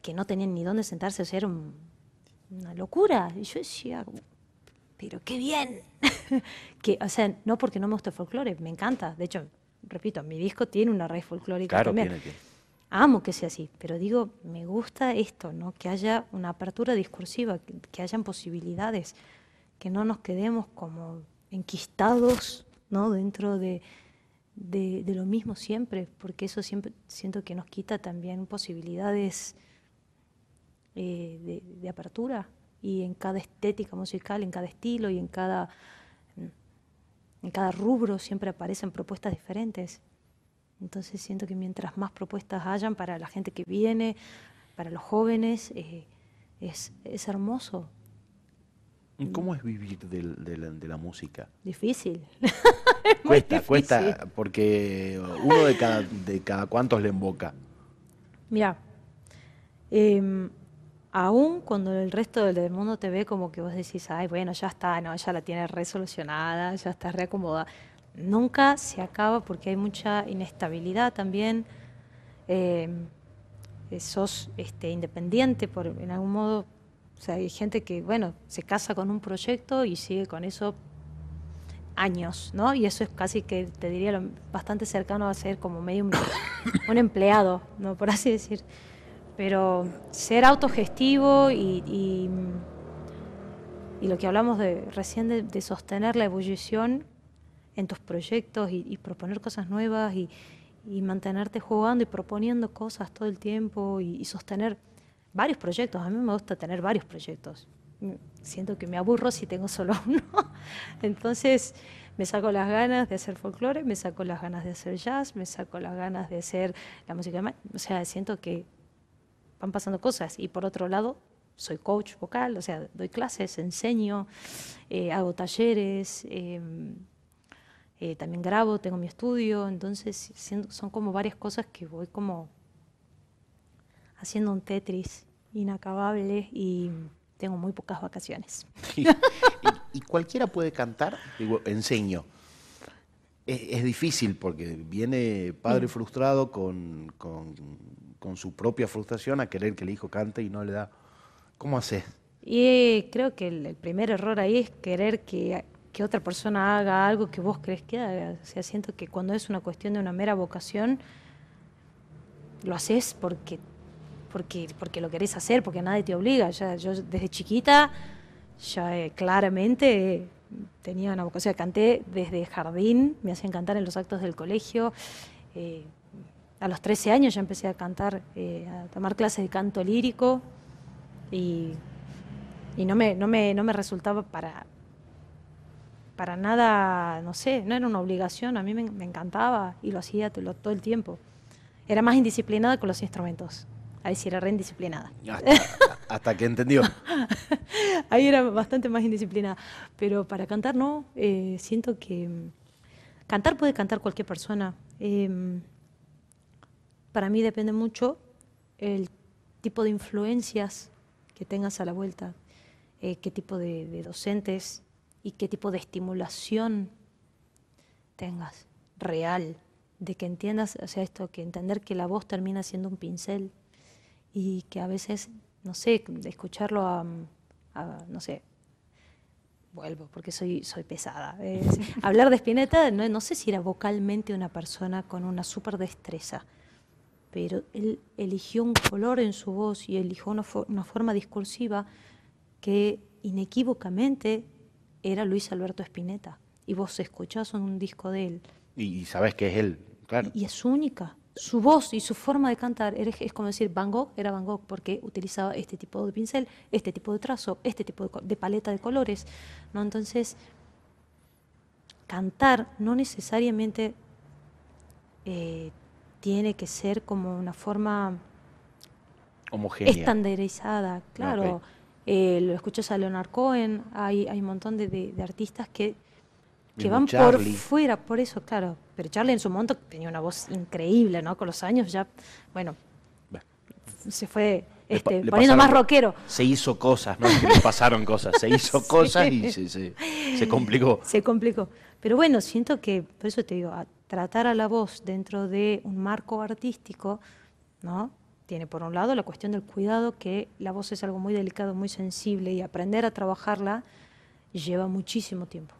que no tenían ni dónde sentarse, o sea, era una locura. Y yo decía, pero qué bien. que, o sea, no porque no me guste el folclore, me encanta. De hecho, repito, mi disco tiene una raíz folclórica claro, también. Tiene que... Amo que sea así, pero digo, me gusta esto, ¿no? Que haya una apertura discursiva, que, que hayan posibilidades, que no nos quedemos como enquistados ¿no? dentro de, de, lo mismo siempre, porque eso siempre siento que nos quita también posibilidades eh, de, apertura y en cada estética musical, en cada estilo y en cada, en cada rubro siempre aparecen propuestas diferentes. Entonces siento que mientras más propuestas hayan para la gente que viene, para los jóvenes, eh, es, es hermoso ¿Cómo es vivir de, la, música? Difícil. cuesta, cuesta, porque uno de cada, de cada cuantos le emboca. Mira, em, aún cuando el resto del mundo te ve como que vos decís, ay, bueno, ya está, no, ya la tiene resolucionada, ya está reacomodada. Nunca se acaba porque hay mucha inestabilidad también. Em, sos este, independiente por, en algún modo o sea, hay gente que, bueno, se casa con un proyecto y sigue con eso años, ¿no? Y eso es casi que, te diría, bastante cercano a ser como medio un, empleado, ¿no? Por así decir. Pero ser autogestivo y, y, lo que hablamos de recién de, sostener la ebullición en tus proyectos y, proponer cosas nuevas y, mantenerte jugando y proponiendo cosas todo el tiempo y sostener varios proyectos. A mí me gusta tener varios proyectos. Siento que me aburro si tengo solo uno. Entonces me saco las ganas de hacer folclore, me saco las ganas de hacer jazz, me saco las ganas de hacer la música. O sea, siento que van pasando cosas. Y por otro lado, soy coach vocal, o sea, doy clases, enseño, eh, hago talleres, em, eh, también grabo, tengo mi estudio. Entonces son como varias cosas que voy como haciendo un Tetris inacabable y tengo muy pocas vacaciones. ¿Y, cualquiera puede cantar? Digo, enseño. Es, difícil porque viene padre frustrado con, con, su propia frustración a querer que el hijo cante y no le da. ¿Cómo haces? Y creo que el, primer error ahí es querer que, que, otra persona haga algo que vos crees que haga. O sea, siento que cuando es una cuestión de una mera vocación, lo haces porque porque, porque lo querés hacer, porque nadie te obliga. Ya, yo desde chiquita ya eh, claramente tenía una vocación. Canté desde jardín, me hacían cantar en los actos del colegio. Eh, a los 13 años ya empecé a cantar, eh, a tomar clases de canto lírico y, y no, me, no, me, no me resultaba para, para nada, no sé, no era una obligación, a mí me, encantaba y lo hacía todo, todo el tiempo. Era más indisciplinada con los instrumentos. Ahí sí era re indisciplinada. Hasta, que entendió. Ahí era bastante más indisciplinada. Pero para cantar no, eh, siento que mm, cantar puede cantar cualquier persona. Em, para mí depende mucho el tipo de influencias que tengas a la vuelta, eh, qué tipo de, docentes y qué tipo de estimulación tengas real, de que entiendas, o sea, esto, que entender que la voz termina siendo un pincel y que a veces, no sé, de escucharlo a, no sé, vuelvo porque soy, soy pesada. hablar de Spinetta, no, no, sé si era vocalmente una persona con una súper destreza, pero él eligió un color en su voz y eligió una, una forma discursiva que inequívocamente era Luis Alberto Spinetta. Y vos escuchás un disco de él. Y, sabes que es él, claro. y es única su voz y su forma de cantar es como decir Van Gogh era Van Gogh porque utilizaba este tipo de pincel, este tipo de trazo, este tipo de, paleta de colores, ¿no? Entonces, cantar no necesariamente eh, tiene que ser como una forma homogénea, estandarizada, claro. Eh, lo escuchas a Leonard Cohen, hay, hay un montón de, artistas que que van Charlie. por fuera, por eso, claro. Pero Charlie en su momento tenía una voz increíble, ¿no? Con los años ya, bueno, Bueno. se fue este, le poniendo pasaron- más rockero. Se hizo cosas, no le pasaron cosas, se hizo Sí. cosas y se, se- se complicó. Se complicó. Pero bueno, siento que, por eso te digo, a tratar a la voz dentro de un marco artístico, ¿no? Tiene por un lado la cuestión del cuidado, que la voz es algo muy delicado, muy sensible, y aprender a trabajarla lleva muchísimo tiempo.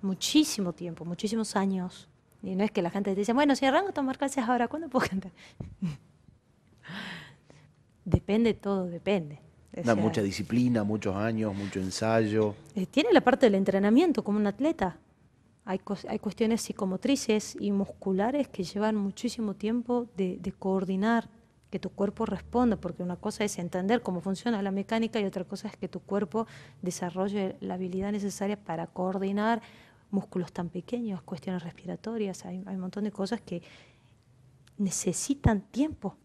Muchísimo tiempo, muchísimos años. Y no es que la gente te dice, bueno, si arranco a tomar clases ahora, ¿cuándo puedo cantar? depende todo, depende. O mucha disciplina, muchos años, mucho ensayo. eh, tiene la parte del entrenamiento como un atleta. Hay, hay cuestiones psicomotrices y musculares que llevan muchísimo tiempo de, de coordinar, que tu cuerpo responda, porque una cosa es entender cómo funciona la mecánica y otra cosa es que tu cuerpo desarrolle la habilidad necesaria para coordinar músculos tan pequeños, cuestiones respiratorias, hay, un montón de cosas que necesitan tiempo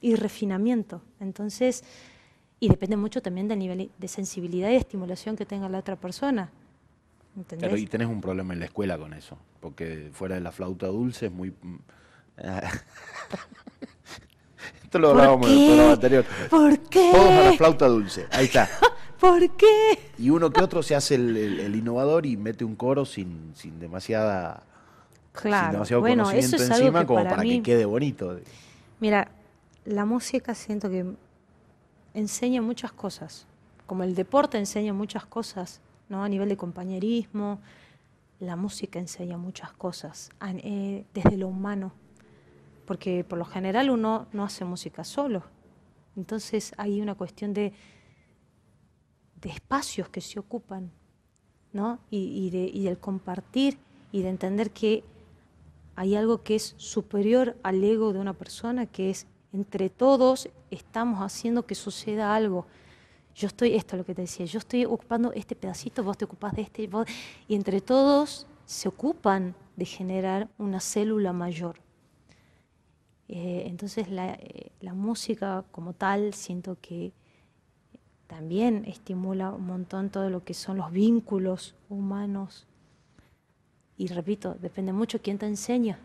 y refinamiento. Entonces, y depende mucho también del nivel de sensibilidad y estimulación que tenga la otra persona. ¿Entendés? Y tenés un problema en la escuela con eso, porque fuera de la flauta dulce es muy... Esto lo ¿Por hablábamos en el qué? programa anterior. ¿Por qué? Todos a la flauta dulce, ahí está. ¿Por qué? Y uno que otro se hace el, el- el innovador y mete un coro sin, sin demasiada sin Claro, demasiado bueno, eso conocimiento es algo encima que como para, para mí, que quede bonito. Mira, la música siento que enseña muchas cosas, como el deporte enseña muchas cosas, ¿no? A nivel de compañerismo, la música enseña muchas cosas, eh, desde lo humano, porque por lo general uno no hace música solo, entonces hay una cuestión de, de espacios que se ocupan, ¿no? Y, de, del compartir y de entender que hay algo que es superior al ego de una persona, que es entre todos estamos haciendo que suceda algo. Yo estoy, esto es lo que te decía, yo estoy ocupando este pedacito, vos te ocupás de este, y entre todos se ocupan de generar una célula mayor. Eh, entonces la, eh, la música como tal siento que también estimula un montón todo lo que son los vínculos humanos. Y repito, depende mucho quién te enseña.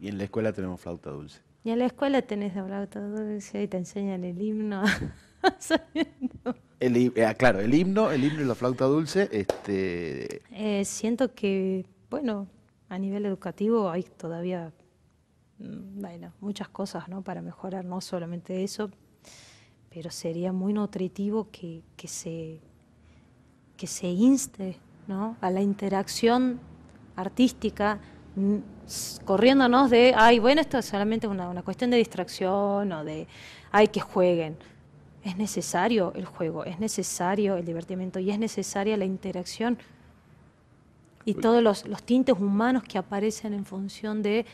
Y en la escuela tenemos flauta dulce. Y en la escuela tenés hablar todo eso y te enseñan el himno. El, eh, claro, el himno, el himno y la flauta dulce, este, siento que, bueno, a nivel educativo hay todavía, bueno, muchas cosas, ¿no? Para mejorar, no solamente eso, pero sería muy nutritivo que, que se que se inste, ¿no? A la interacción artística, mm, corriéndonos de, ay, bueno, esto es solamente una, una cuestión de distracción o de, ay, que jueguen. Es necesario el juego, es necesario el divertimiento y es necesaria la interacción y todos los, los tintes humanos que aparecen en función de,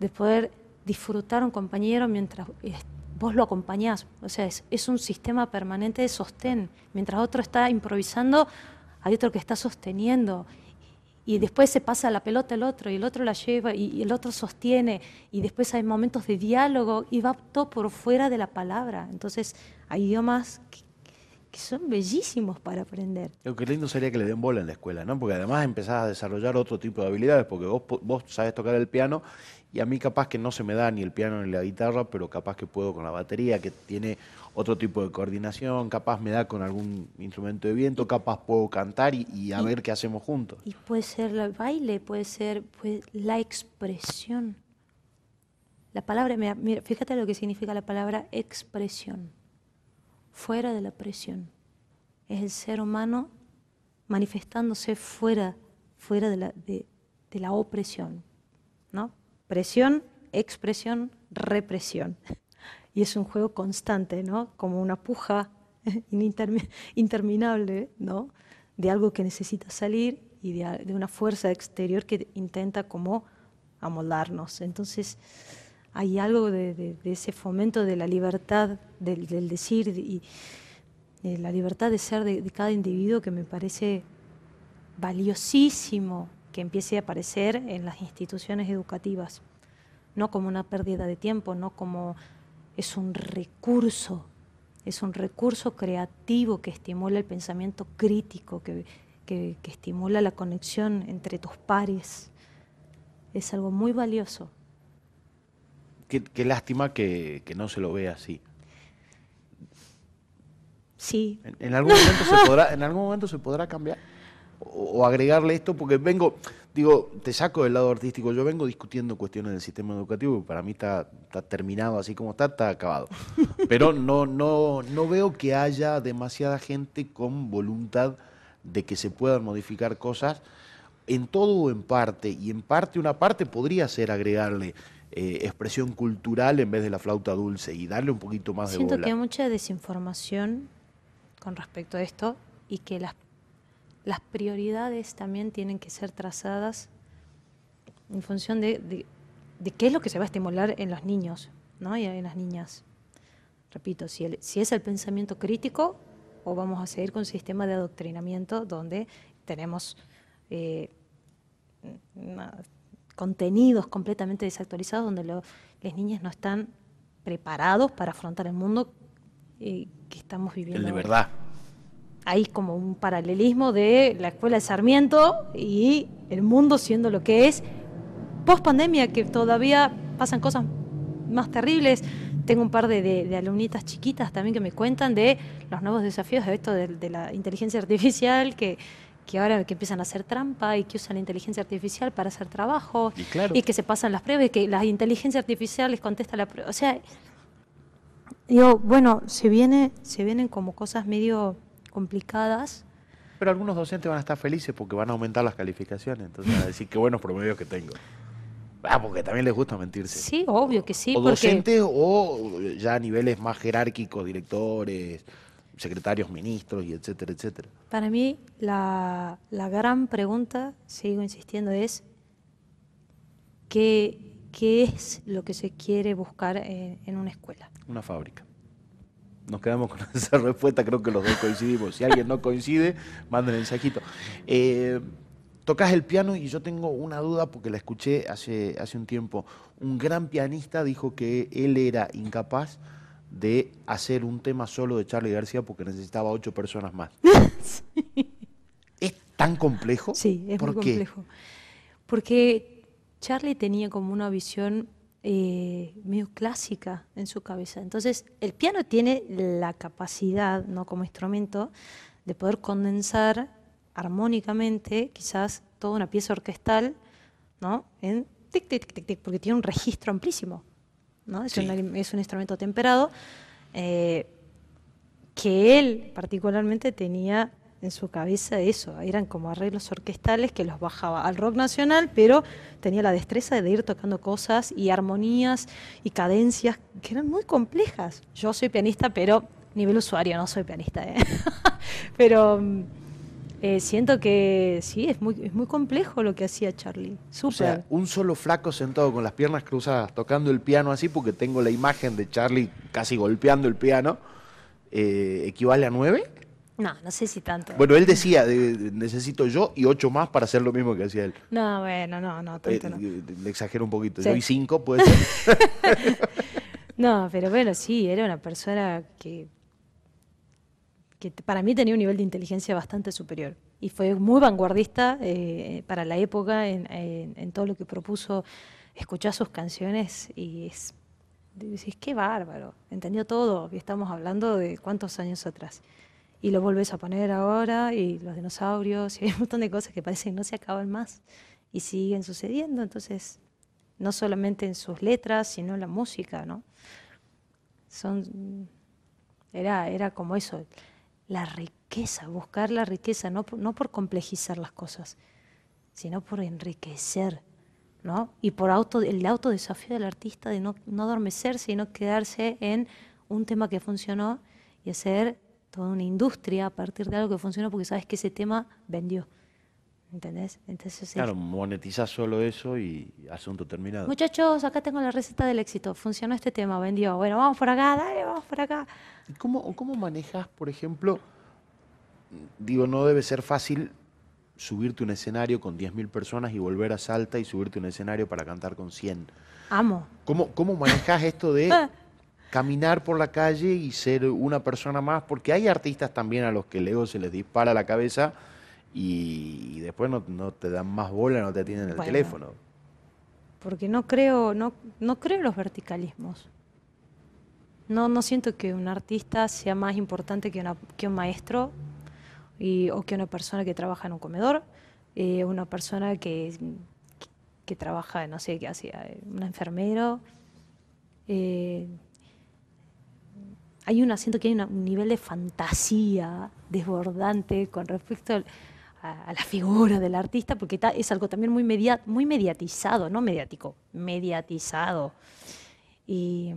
de poder disfrutar un compañero mientras eh, vos lo acompañás. O sea, es, es un sistema permanente de sostén. Mientras otro está improvisando, hay otro que está sosteniendo. Y después se pasa la pelota al otro y el otro la lleva y, y el otro sostiene. Y después hay momentos de diálogo y va todo por fuera de la palabra. Entonces, hay idiomas que, que son bellísimos para aprender. Lo que lindo sería que le den bola en la escuela, ¿no? Porque además empezás a desarrollar otro tipo de habilidades, porque vos, vos sabes tocar el piano y a mí capaz que no se me da ni el piano ni la guitarra, pero capaz que puedo con la batería, que tiene otro tipo de coordinación, capaz me da con algún instrumento de viento, capaz puedo cantar y, y a Y- ver qué hacemos juntos. Y puede ser el baile, puede ser puede- la expresión. La palabra, mira, fíjate lo que significa la palabra expresión. Fuera de la presión. Es el ser humano manifestándose fuera, fuera de la, de, de la opresión. ¿no? Presión, expresión, represión. Y es un juego constante, ¿no? Como una puja interminable, ¿no? De algo que necesita salir y de, de una fuerza exterior que intenta como amoldarnos. Entonces, hay algo de, ese fomento de la libertad del, decir y de la libertad de ser de, de cada individuo que me parece valiosísimo que empiece a aparecer en las instituciones educativas, no como una pérdida de tiempo, no como es un recurso, es un recurso creativo que estimula el pensamiento crítico, que, que, que estimula la conexión entre tus pares. Es algo muy valioso. Qué, qué lástima que, que no se lo vea así. Sí, En, en algún momento se podrá, en algún momento se podrá cambiar o, o agregarle esto, porque vengo, digo, te saco del lado artístico, yo vengo discutiendo cuestiones del sistema educativo y para mí está, está terminado así como está, está acabado. Pero no, no, no veo que haya demasiada gente con voluntad de que se puedan modificar cosas en todo o en parte, y en parte una parte podría ser agregarle eh, expresión cultural en vez de la flauta dulce y darle un poquito más de siento que hay mucha desinformación con respecto a esto y que las, las prioridades también tienen que ser trazadas en función de, de- de qué es lo que se va a estimular en los niños ¿no? y en las niñas. Repito, si, el- si es el pensamiento crítico o vamos a seguir con un sistema de adoctrinamiento donde tenemos eh, una- contenidos completamente desactualizados donde lo- las niñas no están preparados para afrontar el mundo eh, que estamos viviendo. El de verdad. Hay como un paralelismo de la escuela de Sarmiento y el mundo siendo lo que es post pandemia, que todavía pasan cosas más terribles. Tengo un par de, de- de alumnitas chiquitas también que me cuentan de los nuevos desafíos de esto de, de la inteligencia artificial, que, que ahora que empiezan a hacer trampa y que usan la inteligencia artificial para hacer trabajo Y claro. y que se pasan las pruebas y que la inteligencia artificial les contesta la prueba. O sea, digo, bueno, se viene, se vienen como cosas medio complicadas. Pero algunos docentes van a estar felices porque van a aumentar las calificaciones. Entonces van a decir qué buenos promedios que tengo. Ah, porque también les gusta mentirse. Sí, obvio que sí, o porque docentes o ya a niveles más jerárquicos, directores, secretarios, ministros y etcétera, etcétera. para mí la, la gran pregunta, sigo insistiendo, es ¿qué, qué es lo que se quiere buscar en, en una escuela? Una fábrica. Nos quedamos con esa respuesta, creo que los dos coincidimos. Si alguien no coincide, manden mensajito. Eh, tocas el piano y yo tengo una duda porque la escuché hace, hace un tiempo. Un gran pianista dijo que él era incapaz de hacer un tema solo de Charlie García porque necesitaba ocho personas más. ¿Es tan complejo? Sí, es ¿Por muy qué? complejo. Porque Charlie tenía como una visión eh, medio clásica en su cabeza. Entonces, el piano tiene la capacidad, no como instrumento, de poder condensar armónicamente quizás toda una pieza orquestal, ¿no? En tic, tic, tic, tic, tic, porque tiene un registro amplísimo, ¿no? Es, Sí. un, es un instrumento temperado eh, que él particularmente tenía en su cabeza eso, eran como arreglos orquestales que los bajaba al rock nacional, pero tenía la destreza de ir tocando cosas y armonías y cadencias que eran muy complejas. Yo soy pianista, pero nivel usuario, no soy pianista. ¿eh? pero mm, eh, siento que sí, es muy, es muy complejo lo que hacía Charlie. O Súper. sea, un solo flaco sentado con las piernas cruzadas tocando el piano así, porque tengo la imagen de Charlie casi golpeando el piano, eh, ¿equivale a nueve? no, no sé si tanto. Bueno, él decía, de- de- necesito yo y ocho más para hacer lo mismo que hacía él. no, bueno, no, no, Eh, tanto no. eh, le exagero un poquito, Sí. yo y cinco puede ser. No, pero bueno, sí, era una persona que, que para mí tenía un nivel de inteligencia bastante superior. Y fue muy vanguardista eh, para la época en, en- en todo lo que propuso. Escuchar sus canciones y es, decís, qué bárbaro, entendió todo. Y estamos hablando de cuántos años atrás. Y lo volvés a poner ahora, y los dinosaurios, y hay un montón de cosas que parecen que no se acaban más y siguen sucediendo. Entonces, no solamente en sus letras, sino en la música, ¿no? Son, era, era como eso, la riqueza, buscar la riqueza, no por, no por complejizar las cosas, sino por enriquecer, ¿no? Y por auto, el autodesafío del artista de no, no adormecerse, sino quedarse en un tema que funcionó y hacer toda una industria a partir de algo que funcionó porque sabes que ese tema vendió. ¿Entendés? Entonces, es- Claro, monetizás solo eso y asunto terminado. Muchachos, acá tengo la receta del éxito. Funcionó este tema, vendió. Bueno, vamos por acá, dale, vamos por acá. ¿Y ¿Cómo, ¿Cómo manejas, por ejemplo, digo, no debe ser fácil subirte a un escenario con 10.000 personas y volver a Salta y subirte a un escenario para cantar con 100? Amo. ¿Cómo, cómo manejas esto de caminar por la calle y ser una persona más? Porque hay artistas también a los que el ego se les dispara la cabeza y, después no, no, te dan más bola, no te atienden el teléfono. Porque no creo, no, no creo en los verticalismos. No, no siento que un artista sea más importante que, una, que un maestro y, o que una persona que trabaja en un comedor, eh, una persona que, que, trabaja, no sé, qué hacía, un enfermero. Eh, hay una, siento que hay un nivel de fantasía desbordante con respecto a, la figura del artista, porque es algo también muy, muy mediatizado, no mediático, mediatizado. Y,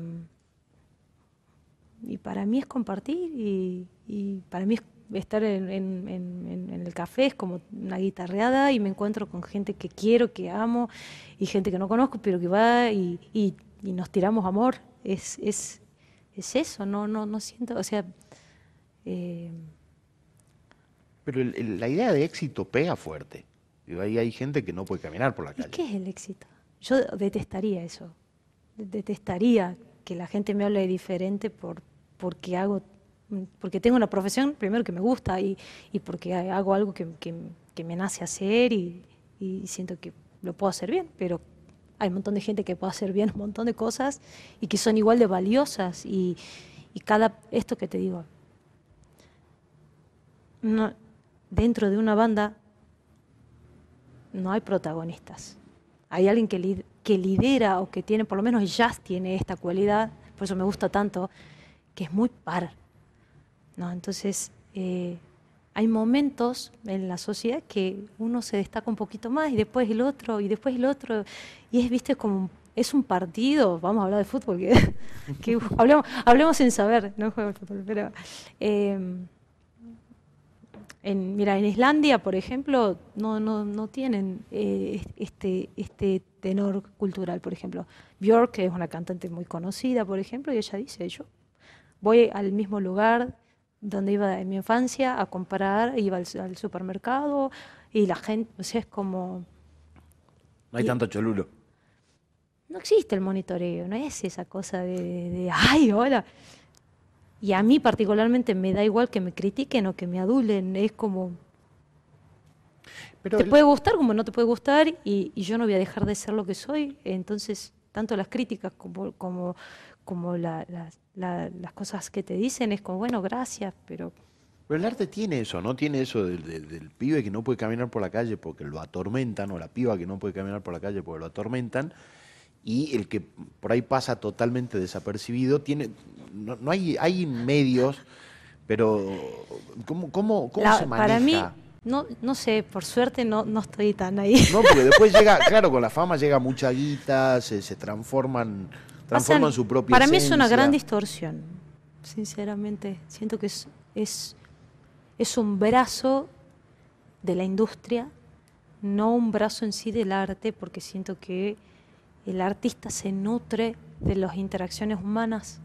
y para mí es compartir y, y para mí es estar en, el café es como una guitarreada y me encuentro con gente que quiero, que amo y gente que no conozco, pero que va y, y, nos tiramos amor. Es, es, es, eso, no, no, no siento, o sea... Eh, pero la idea de éxito pega fuerte. ahí hay gente que no puede caminar por la calle. ¿Qué es el éxito? Yo detestaría eso. Detestaría que la gente me hable diferente por, porque hago porque tengo una profesión, primero que me gusta y, y porque hago algo que, que, me nace hacer y, y, siento que lo puedo hacer bien, pero hay un montón de gente que puede hacer bien un montón de cosas y que son igual de valiosas y, y cada, esto que te digo, no, dentro de una banda no hay protagonistas. Hay alguien que, que lidera o que tiene, por lo menos jazz tiene esta cualidad, por eso me gusta tanto, que es muy par ¿no? Entonces, eh, hay momentos en la sociedad que uno se destaca un poquito más y después el otro y después el otro. Y es, viste, como es un partido, vamos a hablar de fútbol, que, hablemos, hablemos, sin saber, no juego fútbol, pero... Eh, en, mira, en Islandia, por ejemplo, no, no, no tienen eh, este, este tenor cultural, por ejemplo. Björk, que es una cantante muy conocida, por ejemplo, y ella dice, yo voy al mismo lugar donde iba en mi infancia a comprar, iba al, supermercado y la gente, o sea, es como... No hay tanto cholulo. No existe el monitoreo, no es esa cosa de, ay, hola. Y a mí particularmente me da igual que me critiquen o que me adulen, es como... te puede gustar como no te puede gustar y, yo no voy a dejar de ser lo que soy, entonces tanto las críticas como, como, como las las cosas que te dicen es como, bueno, gracias, pero... Pero el arte tiene eso, ¿no? Tiene eso del, pibe que no puede caminar por la calle porque lo atormentan, o la piba que no puede caminar por la calle porque lo atormentan, y el que por ahí pasa totalmente desapercibido, tiene, no, hay, hay medios, pero ¿cómo, cómo, cómo se maneja? Para mí, no, no sé, por suerte no, no estoy tan ahí. No, porque después llega, claro, con la fama llega mucha guita, se, se transforman su propia Para mí es una gran distorsión, sinceramente. Siento que es, es, es un brazo de la industria, no un brazo en sí del arte, porque siento que el artista se nutre de las interacciones humanas.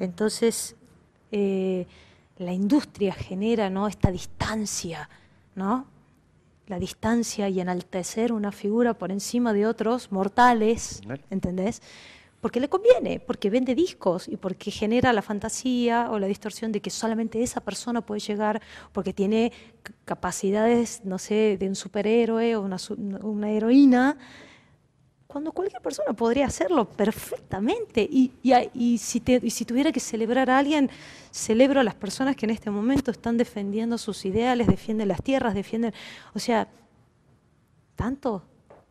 Entonces, eh, la industria genera ¿no? esta distancia, ¿no? la distancia y enaltecer una figura por encima de otros mortales, ¿entendés? porque le conviene, porque vende discos y porque genera la fantasía o la distorsión de que solamente esa persona puede llegar porque tiene capacidades, no sé, de un superhéroe o una, heroína, cuando cualquier persona podría hacerlo perfectamente. Y, y, si si tuviera que celebrar a alguien, celebro a las personas que en este momento están defendiendo sus ideales, defienden las tierras, defienden, o sea, tanto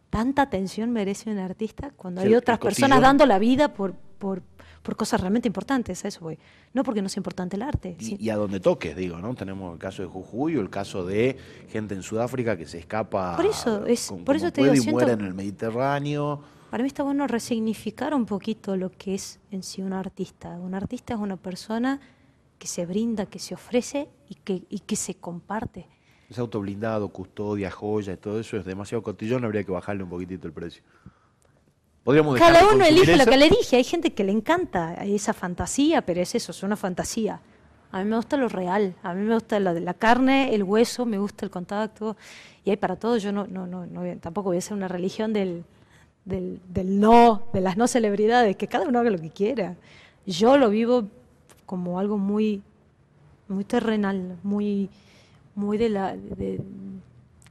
tanta atención merece un artista cuando hay otras personas dando la vida por, por, por, cosas realmente importantes, a eso voy. No porque no sea importante el arte. Y, a donde toques, digo, ¿no? Tenemos el caso de Jujuy o el caso de gente en Sudáfrica que se escapa por eso, es, por eso te digo, y muere en el Mediterráneo. Para mí está bueno resignificar un poquito lo que es en sí un artista. Un artista es una persona que se brinda, que se ofrece y que, y que se comparte ese auto blindado, custodia, joya, todo eso es demasiado cotillón, habría que bajarle un poquitito el precio. Podríamos Cada uno elige lo que le dije, hay gente que le encanta esa fantasía, pero es eso, es una fantasía. A mí me gusta lo real, a mí me gusta de la carne, el hueso, me gusta el contacto, y hay para todo, yo no, no, no, tampoco voy a ser una religión del, del, del no, de las no celebridades, que cada uno haga lo que quiera. Yo lo vivo como algo muy, muy terrenal, muy muy de la, de,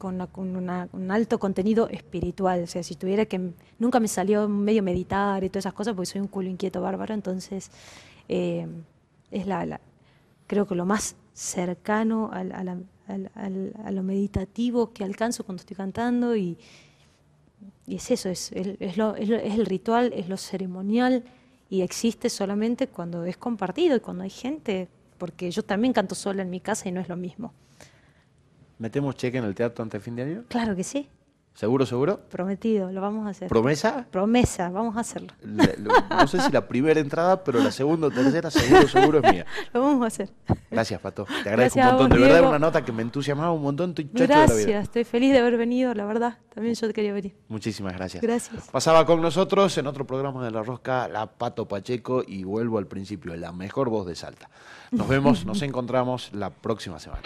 con, un alto contenido espiritual. O sea, si tuviera que. Nunca me salió medio meditar y todas esas cosas porque soy un culo inquieto bárbaro, entonces eh, es la, Creo que lo más cercano a, lo meditativo que alcanzo cuando estoy cantando y, es eso, es, es, el ritual, es lo ceremonial y existe solamente cuando es compartido y cuando hay gente, porque yo también canto sola en mi casa y no es lo mismo. ¿Metemos cheque en el teatro antes de fin de año? Claro que sí. ¿Seguro, seguro? Prometido, lo vamos a hacer. ¿Promesa? Promesa, vamos a hacerlo. no sé si la primera entrada, pero la segunda o tercera, seguro, seguro es mía. Lo vamos a hacer. Gracias, Pato. Te agradezco un montón. de verdad, una nota que me entusiasmaba un montón. Estoy gracias, estoy feliz de haber venido, la verdad. También yo te quería venir. Muchísimas gracias. Gracias. Pasaba con nosotros en otro programa de La Rosca, la Pato Pacheco, y vuelvo al principio, la mejor voz de Salta. Nos vemos, nos encontramos la próxima semana.